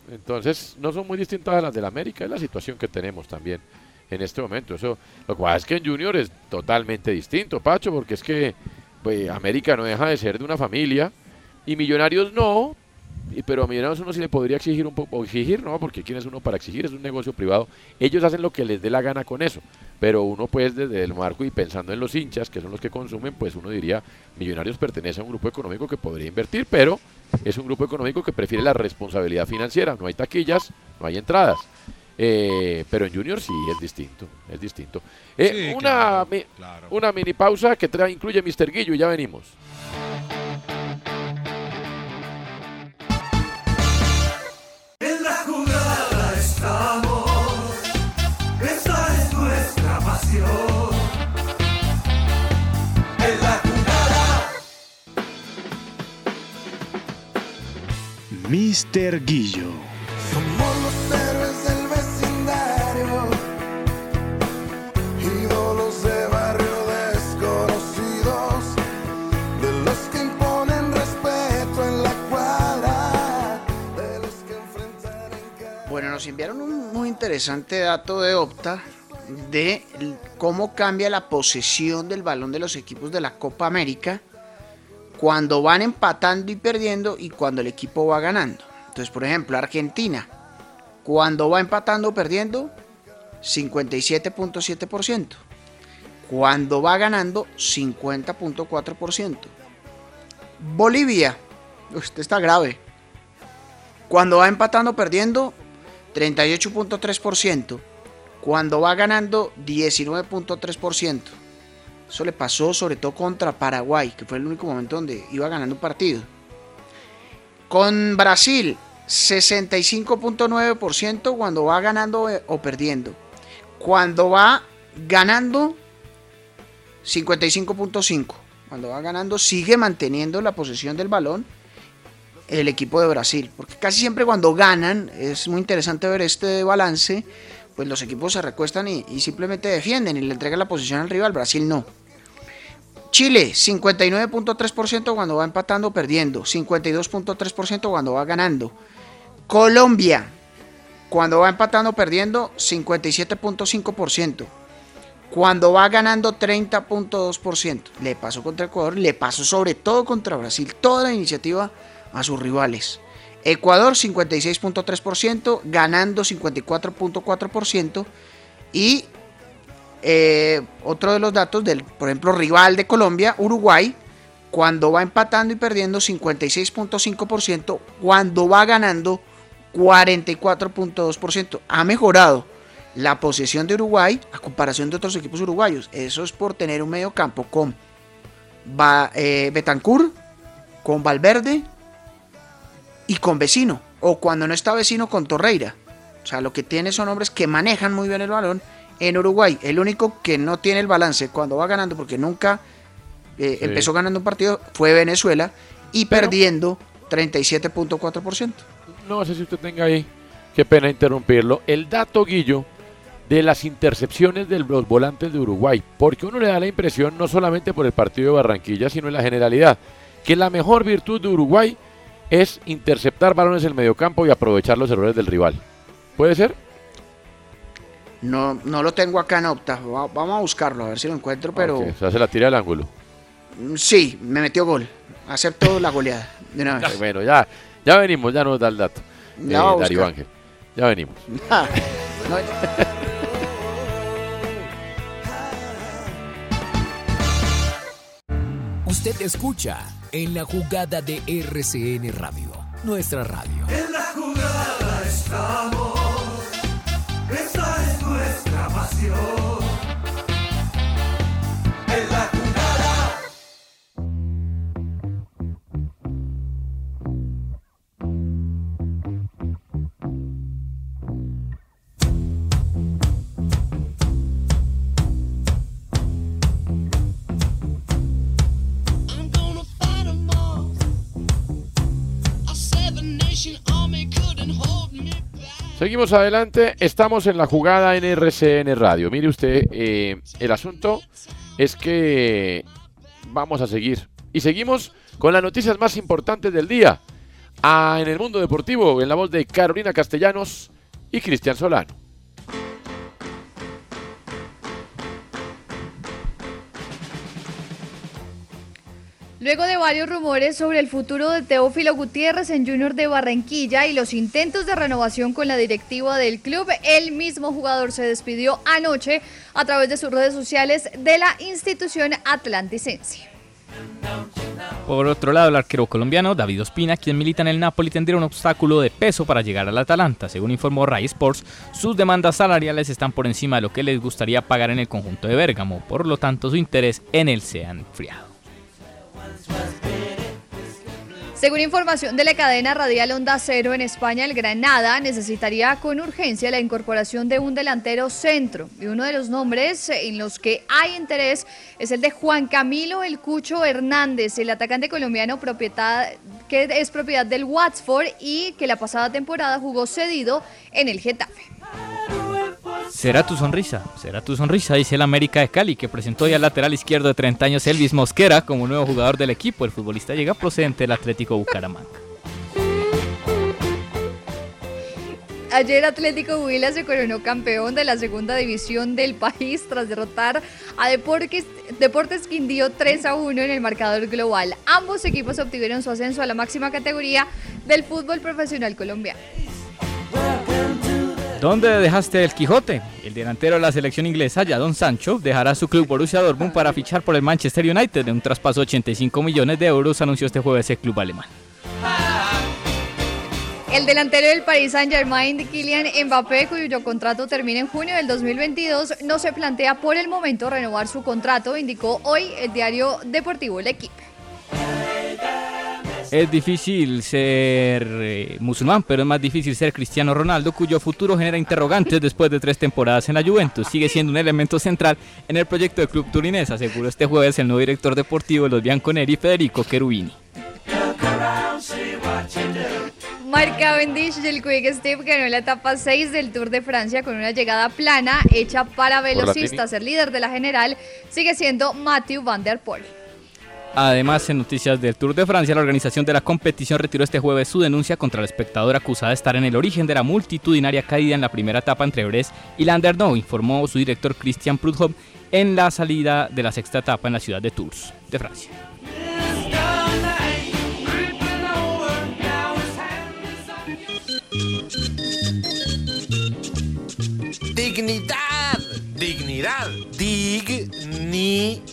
entonces no son muy distintas a las del América, es la situación que tenemos también en este momento. Eso, lo pasa es que en Junior es totalmente distinto, Pacho, porque es que pues, América no deja de ser de una familia y Millonarios no, pero a Millonarios uno sí le podría exigir un poco, o exigir no, porque quién es uno para exigir, es un negocio privado. Ellos hacen lo que les dé la gana con eso, pero uno pues desde el marco y pensando en los hinchas, que son los que consumen, pues uno diría, Millonarios pertenece a un grupo económico que podría invertir, pero es un grupo económico que prefiere la responsabilidad financiera, no hay taquillas, no hay entradas. Eh, pero en Junior sí es distinto, es distinto. Eh, Sí, una, claro, mi- claro. una mini pausa que trae, incluye Mr. Guillo y ya venimos. Mr. Guillo. Somos los héroes del vecindario, ídolos de barrio desconocidos, de los que imponen respeto en la cuadra, de los que enfrentan en. Bueno, nos enviaron un muy interesante dato de Opta de cómo cambia la posesión del balón de los equipos de la Copa América cuando van empatando y perdiendo y cuando el equipo va ganando. Entonces, por ejemplo, Argentina, cuando va empatando o perdiendo, 57.7%. Cuando va ganando, 50.4%. Bolivia, usted está grave. Cuando va empatando o perdiendo, 38.3%. Cuando va ganando, 19.3%. Eso le pasó sobre todo contra Paraguay, que fue el único momento donde iba ganando un partido. Con Brasil, 65.9% cuando va ganando eh, o perdiendo. Cuando va ganando, 55.5%. Cuando va ganando, sigue manteniendo la posesión del balón el equipo de Brasil. Porque casi siempre cuando ganan, es muy interesante ver este balance, pues los equipos se recuestan y, simplemente defienden y le entregan la posición al rival. Brasil no. Chile, 59.3% cuando va empatando perdiendo, 52.3% cuando va ganando. Colombia, cuando va empatando perdiendo, 57.5%. Cuando va ganando 30.2%. Le pasó contra Ecuador, le pasó sobre todo contra Brasil. Toda la iniciativa a sus rivales. Ecuador 56.3%, ganando 54.4%. Y eh, otro de los datos del, por ejemplo, rival de Colombia, Uruguay, cuando va empatando y perdiendo 56.5%, cuando va ganando 44.2%. Ha mejorado la posesión de Uruguay a comparación de otros equipos uruguayos. Eso es por tener un medio campo con eh, Betancur, con Valverde y con Vecino. O cuando no está Vecino con Torreira. O sea, lo que tiene son hombres que manejan muy bien el balón. En Uruguay, el único que no tiene el balance cuando va ganando, porque nunca eh, Sí. empezó ganando un partido, fue Venezuela y Pero- perdiendo 37.4%. No sé si usted tenga ahí, qué pena interrumpirlo, el dato, Guillo, de las intercepciones de los volantes de Uruguay, porque uno le da la impresión, no solamente por el partido de Barranquilla, sino en la generalidad, que la mejor virtud de Uruguay es interceptar balones en el mediocampo y aprovechar los errores del rival. ¿Puede ser? No, no lo tengo acá en Opta. Va- Vamos a buscarlo, a ver si lo encuentro, pero Ok, o sea, se la tira al ángulo. mm, sí, me metió gol. Acepto la goleada de una vez. Bueno, ya, ya venimos, ya nos da el dato. Ya eh, Darío. Ángel. Ya venimos. Ah, no, Usted escucha en la jugada de RCN Radio, nuestra radio. En la jugada estamos. Seguimos adelante, estamos en la jugada en RCN Radio. Mire usted, eh, el asunto es que vamos a seguir. Y seguimos con las noticias más importantes del día. Ah, en el mundo deportivo, en la voz de Carolina Castellanos y Cristian Solano. Luego de varios rumores sobre el futuro de Teófilo Gutiérrez en Junior de Barranquilla y los intentos de renovación con la directiva del club, el mismo jugador se despidió anoche a través de sus redes sociales de la institución atlanticense. Por otro lado, el arquero colombiano David Ospina, quien milita en el Napoli, tendría un obstáculo de peso para llegar al Atalanta. Según informó Rai Sports, sus demandas salariales están por encima de lo que les gustaría pagar en el conjunto de Bérgamo, por lo tanto su interés en él se ha enfriado. Según información de la cadena radial Onda Cero en España, el Granada necesitaría con urgencia la incorporación de un delantero centro. Y uno de los nombres en los que hay interés es el de Juan Camilo El Cucho Hernández, el atacante colombiano propiedad, que es propiedad del Watford y que la pasada temporada jugó cedido en el Getafe. Será tu sonrisa, será tu sonrisa, dice el América de Cali, que presentó ya al lateral izquierdo de 30 años Elvis Mosquera como nuevo jugador del equipo. El futbolista llega procedente del Atlético Bucaramanga. Ayer Atlético Huila se coronó campeón de la segunda división del país tras derrotar a Deportes, Deportes Quindío 3 a 1 en el marcador global. Ambos equipos obtuvieron su ascenso a la máxima categoría del fútbol profesional colombiano. ¿Dónde dejaste el Quijote? El delantero de la selección inglesa, Jadon Sancho, dejará su club Borussia Dortmund para fichar por el Manchester United de un traspaso de 85 millones de euros, anunció este jueves el club alemán. El delantero del Paris Saint-Germain, Kylian Mbappé, cuyo contrato termina en junio del 2022, no se plantea por el momento renovar su contrato, indicó hoy el diario deportivo El Equipo. Es difícil ser eh, musulmán, pero es más difícil ser Cristiano Ronaldo, cuyo futuro genera interrogantes después de tres temporadas en la Juventus. Sigue siendo un elemento central en el proyecto del club turinés, aseguró este jueves el nuevo director deportivo de los bianconeri, Federico Cherubini. Mark Cavendish del Quick Step ganó la etapa 6 del Tour de Francia con una llegada plana hecha para velocistas. El líder de la general sigue siendo Matthew Van Der Poel. Además, en noticias del Tour de Francia, la organización de la competición retiró este jueves su denuncia contra la espectadora acusada de estar en el origen de la multitudinaria caída en la primera etapa entre Brest y Landernau, informó su director Christian Prudhomme en la salida de la sexta etapa en la ciudad de Tours, de Francia. Dignidad, dignidad, dignidad.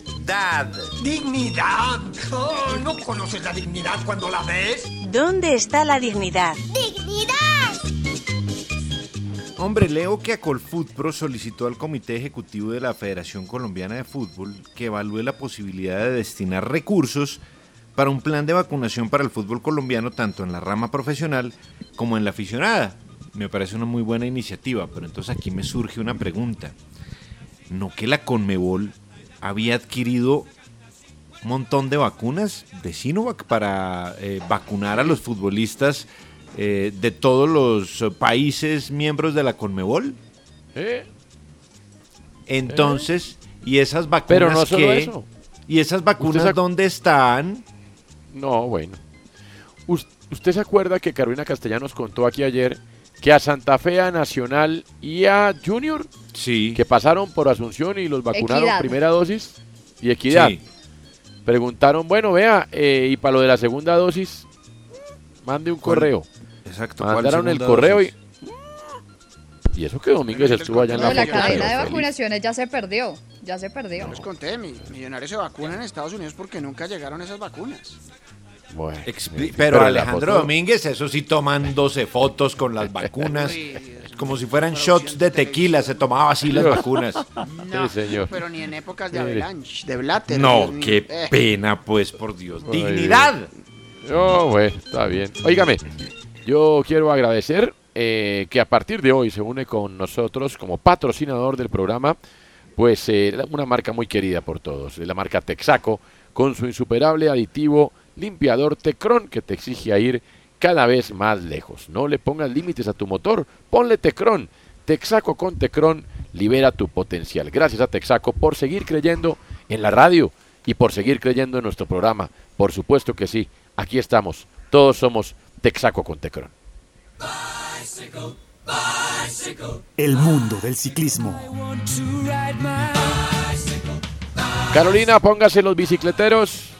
¿Dignidad? Oh, ¿No conoces la dignidad cuando la ves? ¿Dónde está la dignidad? ¡Dignidad! Hombre, leo que Acolfutpro solicitó al Comité Ejecutivo de la Federación Colombiana de Fútbol que evalúe la posibilidad de destinar recursos para un plan de vacunación para el fútbol colombiano tanto en la rama profesional como en la aficionada. Me parece una muy buena iniciativa, pero entonces aquí me surge una pregunta. ¿No que la Conmebol había adquirido un montón de vacunas de Sinovac para eh, vacunar a los futbolistas eh, de todos los países miembros de la Conmebol? ¿Eh? Entonces, ¿y esas vacunas Pero no solo eso. ¿Y esas vacunas dónde están? No, bueno. Us- ¿Usted se acuerda que Carolina Castellanos contó aquí ayer que a Santa Fe, a Nacional y a Junior, sí. que pasaron por Asunción y los vacunaron Equidad. primera dosis y equidad. Sí. Preguntaron, bueno, vea, eh, y para lo de la segunda dosis, mande un ¿Cuál? correo. Exacto. ¿cuál Mandaron el correo dosis? y... Y eso que Domínguez estuvo allá en No, la la cadena de vacunaciones ya se perdió. Ya se perdió. Les conté, mi- Millonarios se vacunan en Estados Unidos porque nunca llegaron esas vacunas. Bueno, Expli- pero, Alejandro Domínguez, eso sí, tomándose fotos con las vacunas, como si fueran shots de tequila, se tomaba así las vacunas. No, Sí, señor. pero ni en épocas de. Avalanche, de Blatter. No, qué Eh. pena, pues, por Dios. Ay, Dignidad. No, bueno, está bien. Óigame, yo quiero agradecer eh, que a partir de hoy se une con nosotros como patrocinador del programa, pues eh, una marca muy querida por todos, la marca Texaco, con su insuperable aditivo limpiador Tecron que te exige a ir cada vez más lejos. No le pongas límites a tu motor, ponle Tecron. Texaco con Tecron libera tu potencial. Gracias a Texaco por seguir creyendo en la radio y por seguir creyendo en nuestro programa. Por supuesto que sí, aquí estamos. Todos somos Texaco con Tecron. El mundo del ciclismo. Carolina, póngase los bicicleteros.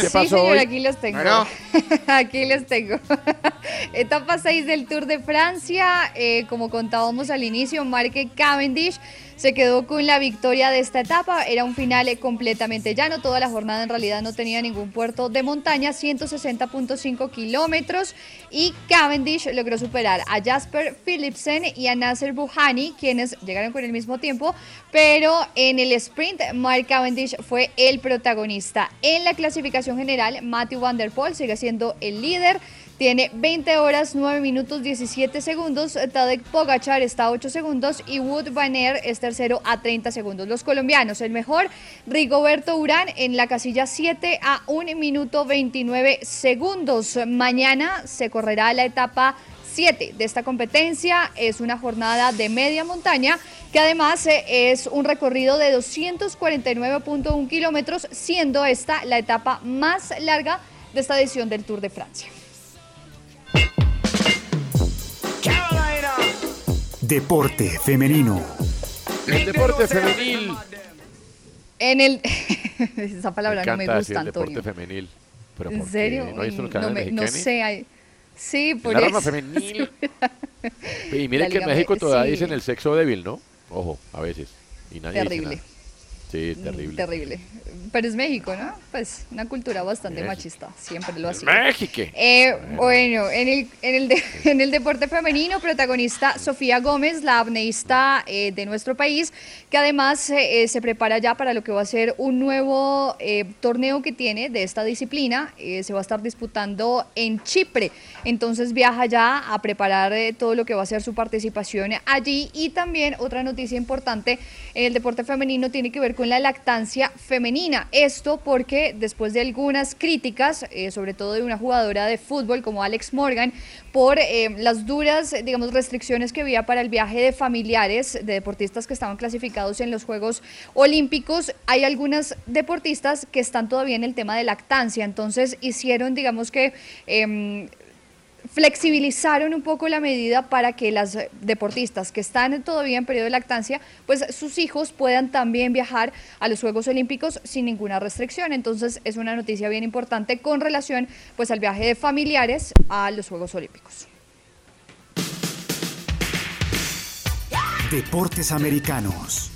¿Qué sí, pasó señor, hoy? aquí los tengo. Bueno. aquí los tengo. Etapa 6 del Tour de Francia. eh, como contábamos al inicio, Marque Cavendish se quedó con la victoria de esta etapa. Era un final eh, completamente llano. Toda la jornada en realidad no tenía ningún puerto de montaña, 160.5 kilómetros. Y Cavendish logró superar a Jasper Philipsen y a Nasser Buhani, quienes llegaron con el mismo tiempo. Pero en el sprint, Mark Cavendish fue el protagonista. En la clasificación general, Matthew Van Der Poel sigue siendo el líder. Tiene 20 horas, 9 minutos, 17 segundos. Tadej Pogachar está a 8 segundos y Wood Van Aert es tercero a 30 segundos. Los colombianos, el mejor, Rigoberto Urán en la casilla 7 a 1 minuto 29 segundos. Mañana se correrá la etapa 7 de esta competencia. Es una jornada de media montaña que además eh, es un recorrido de 249.1 kilómetros, siendo esta la etapa más larga de esta edición del Tour de Francia. Deporte femenino. El deporte femenil. En el... Esa palabra no me gusta, decir deporte Antonio. femenil. ¿Pero ¿En serio? ¿No los no, me- no sé. hay- Sí, por la rama eso. femenil. Y miren que en México Me- todavía sí. dicen el sexo débil, ¿no? Ojo, a veces. Y nadie dice Terrible. nada. Sí, terrible. Terrible. Pero es México, ¿no? Pues una cultura bastante machista. Siempre lo ha sido. México. Eh, bueno, en el, en, el de- en el deporte femenino, protagonista Sofía Gómez, la apneísta eh, de nuestro país, que además eh, eh, se prepara ya para lo que va a ser un nuevo torneo que tiene de esta disciplina. Se va a estar disputando en Chipre. Entonces viaja ya a preparar todo lo que va a ser su participación allí. Y también otra noticia importante en el deporte femenino tiene que ver con la lactancia femenina. Esto porque después de algunas críticas, eh, sobre todo de una jugadora de fútbol como Alex Morgan, por eh, las duras, digamos, restricciones que había para el viaje de familiares de deportistas que estaban clasificados en los Juegos Olímpicos, hay algunas deportistas que están todavía en el tema de lactancia. Entonces hicieron, digamos que... em, flexibilizaron un poco la medida para que las deportistas que están todavía en periodo de lactancia, pues sus hijos puedan también viajar a los Juegos Olímpicos sin ninguna restricción. Entonces es una noticia bien importante con relación pues al viaje de familiares a los Juegos Olímpicos. Deportes americanos.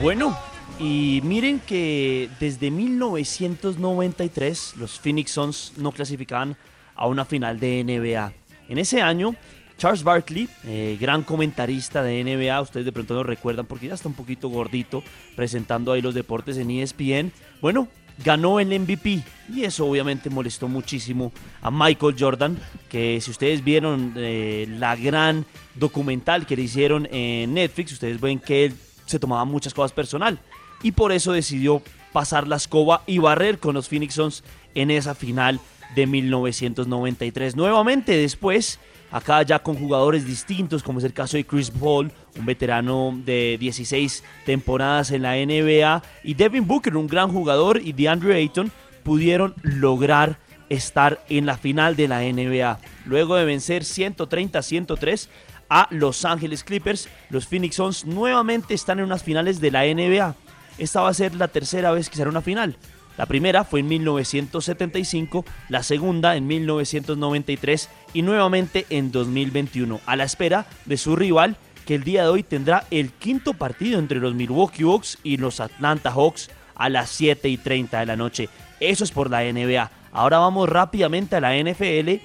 Bueno, y miren que desde 1993 los Phoenix Suns no clasificaban a una final de NBA. En ese año, Charles Barkley, eh, gran comentarista de NBA, ustedes de pronto lo recuerdan porque ya está un poquito gordito presentando ahí los deportes en ESPN. Bueno, ganó el MVP y eso obviamente molestó muchísimo a Michael Jordan, que si ustedes vieron eh, la gran documental que le hicieron en Netflix, ustedes ven que él se tomaba muchas cosas personal y por eso decidió pasar la escoba y barrer con los Phoenix Suns en esa final de 1993. Nuevamente después, acá ya con jugadores distintos, como es el caso de Chris Paul, un veterano de 16 temporadas en la NBA, y Devin Booker, un gran jugador, y DeAndre Ayton, pudieron lograr estar en la final de la NBA. Luego de vencer 130-103 a Los Ángeles Clippers, los Phoenix Suns nuevamente están en unas finales de la NBA. Esta va a ser la tercera vez que será una final. La primera fue en 1975, la segunda en 1993 y nuevamente en 2021, a la espera de su rival que el día de hoy tendrá el quinto partido entre los Milwaukee Bucks y los Atlanta Hawks a las 7 y 30 de la noche. Eso es por la NBA. Ahora vamos rápidamente a la NFL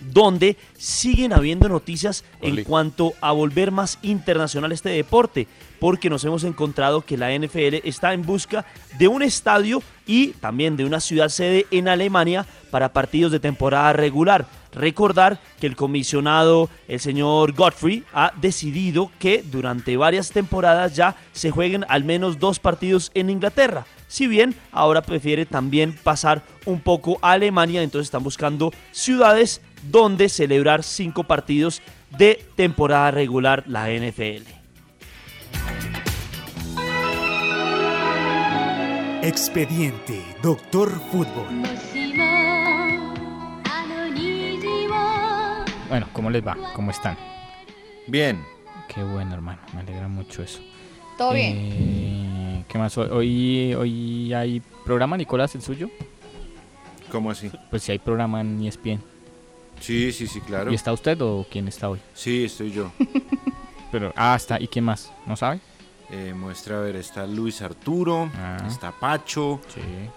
donde siguen habiendo noticias en cuanto a volver más internacional este deporte, porque nos hemos encontrado que la NFL está en busca de un estadio y también de una ciudad sede en Alemania para partidos de temporada regular. Recordar que el comisionado, el señor Godfrey, ha decidido que durante varias temporadas ya se jueguen al menos dos partidos en Inglaterra. Si bien ahora prefiere también pasar un poco a Alemania, entonces están buscando ciudades donde celebrar cinco partidos de temporada regular la NFL. Expediente Doctor Fútbol. Bueno, ¿cómo les va? ¿Cómo están? Bien. Qué bueno, hermano. Me alegra mucho eso. Todo bien. Eh, ¿Qué más? Hoy, hoy hay programa, Nicolás, el suyo. ¿Cómo así? Pues si hay programa en ESPN. Sí, sí, sí, claro. ¿Y está usted o quién está hoy? Sí, estoy yo. Pero, ah, está. ¿Y quién más? ¿No sabe? Eh, muestra a ver, está Luis Arturo, Ah. está Pacho,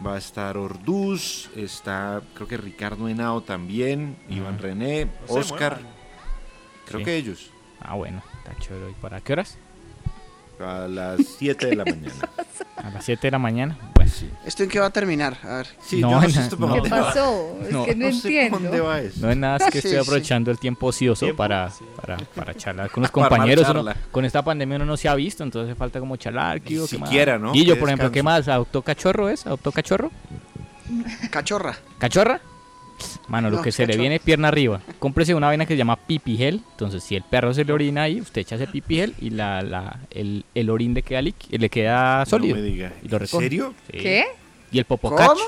va a estar Orduz, está creo que Ricardo Henao también, Iván René, No Oscar. Creo Sí. que ellos. Ah, bueno, está chévere. ¿Y para qué horas? A las 7 de la mañana. A las 7 de la mañana. Bueno, ¿Esto en qué va a terminar? A ver. Sí, yo no sé para ¿Qué pasó? Es que no, no sé entiendo. dónde va eso. No es nada, es que Sí, estoy sí. aprovechando el tiempo ocioso para, para, para charlar con los compañeros. uno- con esta pandemia uno no se ha visto, entonces hace falta como charlar. ¿qué hubo? ¿Qué más? siquiera, ¿no? Guillo, Qué por ejemplo, ¿qué más? ¿Adoptó cachorro es? ¿Adoptó cachorro? Cachorra. ¿Cachorra? Mano, lo No, que se le viene pierna arriba. Cómprese una vaina que se llama pipi gel. Entonces, si el perro se le orina ahí, usted echa ese pipi gel y la, la, el, el orín le queda, le queda sólido. me diga. Y lo ¿En serio? Sí. ¿Qué? Y el popocach. ¿Cómo?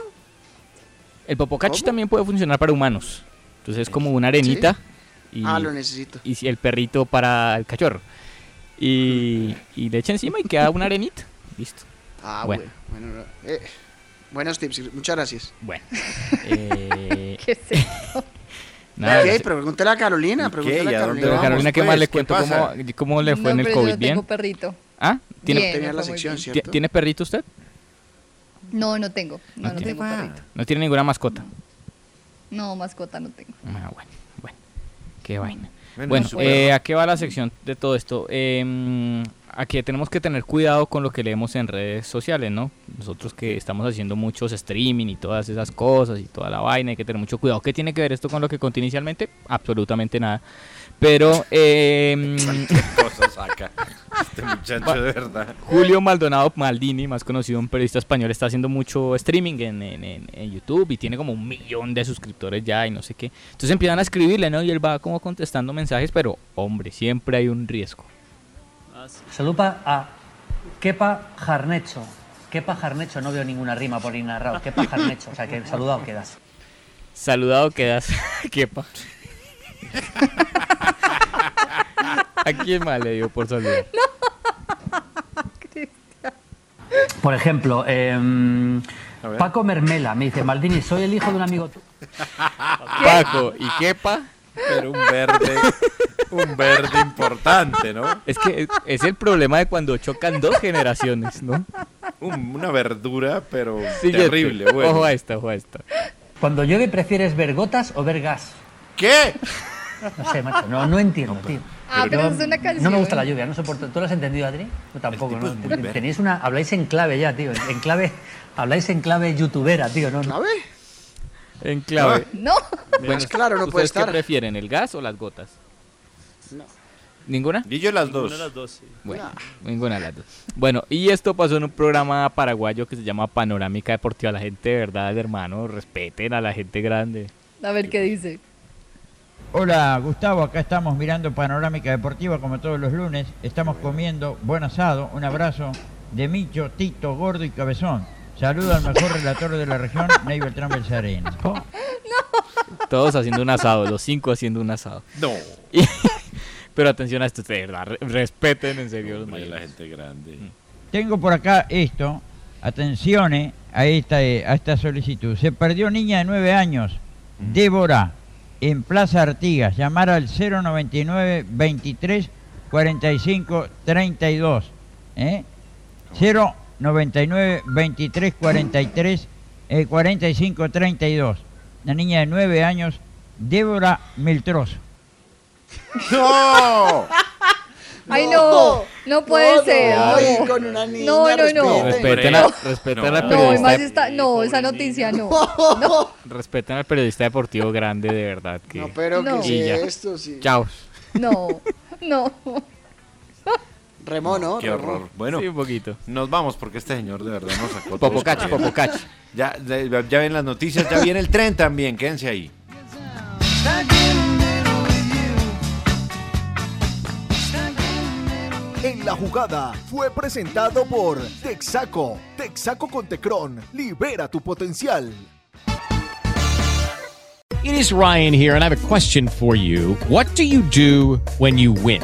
El popocach también puede funcionar para humanos. Entonces es como una arenita. Y, Ah, lo necesito. y si el perrito para el cachorro. Y, y le echa encima y queda una arenita. Listo. Ah, Bueno. bueno. bueno no. Eh, buenos tips, muchas gracias. Bueno. Eh, ¿Qué es eso? nada, ¿Qué? pues, Pero pregúntale a Carolina, ¿Y pregúntale a Carolina. vamos, Carolina, ¿qué pues? más le ¿Qué cuento? ¿Cómo, cómo le fue en No, el pero yo COVID? no ¿Bien? tengo perrito. ¿Ah? ¿Tiene, Bien. Tenía la sección, ¿cierto? ¿Tiene perrito usted? No, no tengo. No, no, tiene. tengo perrito. No tiene ninguna mascota. No, mascota no tengo. Ah, bueno, bueno. Qué vaina. Bueno, eh, ¿a qué va la sección de todo esto? Eh, a que tenemos que tener cuidado con lo que leemos en redes sociales, ¿no? Nosotros que estamos haciendo muchos streaming y todas esas cosas y toda la vaina, hay que tener mucho cuidado. ¿Qué tiene que ver esto con lo que conté inicialmente? Absolutamente nada. Pero eh, ¿Qué cosas saca este muchacho de verdad? Julio Maldonado Maldini, más conocido un periodista español, está haciendo mucho streaming en, en- en- en YouTube y tiene como un millón de suscriptores ya y no sé qué. Entonces empiezan a escribirle, ¿no? Y él va como contestando mensajes, pero hombre, siempre hay un riesgo. Salupa a Kepa Jarnecho. Kepa Jarnecho, no veo ninguna rima por narrado. Kepa Jarnecho, o sea que saludado quedas. Saludado quedas, quepa. ¿A quién más le dio por saludar? Por ejemplo, em. Paco Mermela me dice, Maldini, soy el hijo de un amigo tuyo. Paco y quepa. Pero un verde, un verde importante, ¿no? Es que es- el problema de cuando chocan dos generaciones, ¿no? Un- una verdura, pero Siguiente. terrible. Bueno. Ojo a esta, ojo a esta. Cuando llueve, ¿prefieres ver gotas o ver gas? ¿Qué? No sé, macho, no, no entiendo, tío. Ah, pero es una canción. No me gusta la lluvia, no soporto. ¿Tú lo has entendido, Adri? Yo tampoco, tipo ¿no? Tenéis una... Habláis en clave ya, tío. En clave... Habláis en clave youtubera, tío, ¿no? no. En clave. No. Pues claro, no puede ¿Ustedes qué estar. prefieren, el gas o las gotas? ¿Ninguna? Y yo las Ninguna dos. de las dos, sí. Bueno, ninguna de las dos. Bueno, y esto pasó en un programa paraguayo que se llama Panorámica Deportiva. La gente de verdad, hermano, respeten a la gente grande. A ver qué dice. Hola Gustavo, acá estamos mirando Panorámica Deportiva como todos los lunes. Estamos comiendo buen asado. Un abrazo de Micho, Tito, Gordo y Cabezón. Saludo al mejor relator de la región, Ney Beltrán Belzarena. Todos haciendo un asado, los cinco haciendo un asado. No. Y- pero atención a esto, de verdad, re- respeten en serio a los la gente grande. Tengo por acá esto. Atención eh, a esta, eh, a esta solicitud. Se perdió niña de 9 años, Débora, en Plaza Artigas. Llamar al 099 23 45 32. ¿eh? 099 23 43 eh, 45 32. Una niña de 9 años, Débora Miltroso. ¡No! Ay, no, no puede no, ser. ay, no. con una niña, no, no, no. Respeten, a, respeten No, periodista. además está, no, esa noticia no. No, Respeten al periodista deportivo grande, de verdad. Que... No, pero No. ¿qué Y es ya. esto? Sí. Chao. no, no. Remó, ¿no? Qué horror. Bueno, Sí, un poquito. nos vamos porque este señor de verdad nos sacó. Popocachi, todos corriendo. Ya, ya, ya ven las noticias, ya viene el tren también, quédense ahí. En la jugada fue presentado por Texaco. Texaco con Tecron. Libera tu potencial. It is Ryan here, and I have a question for you. What do you do when you win?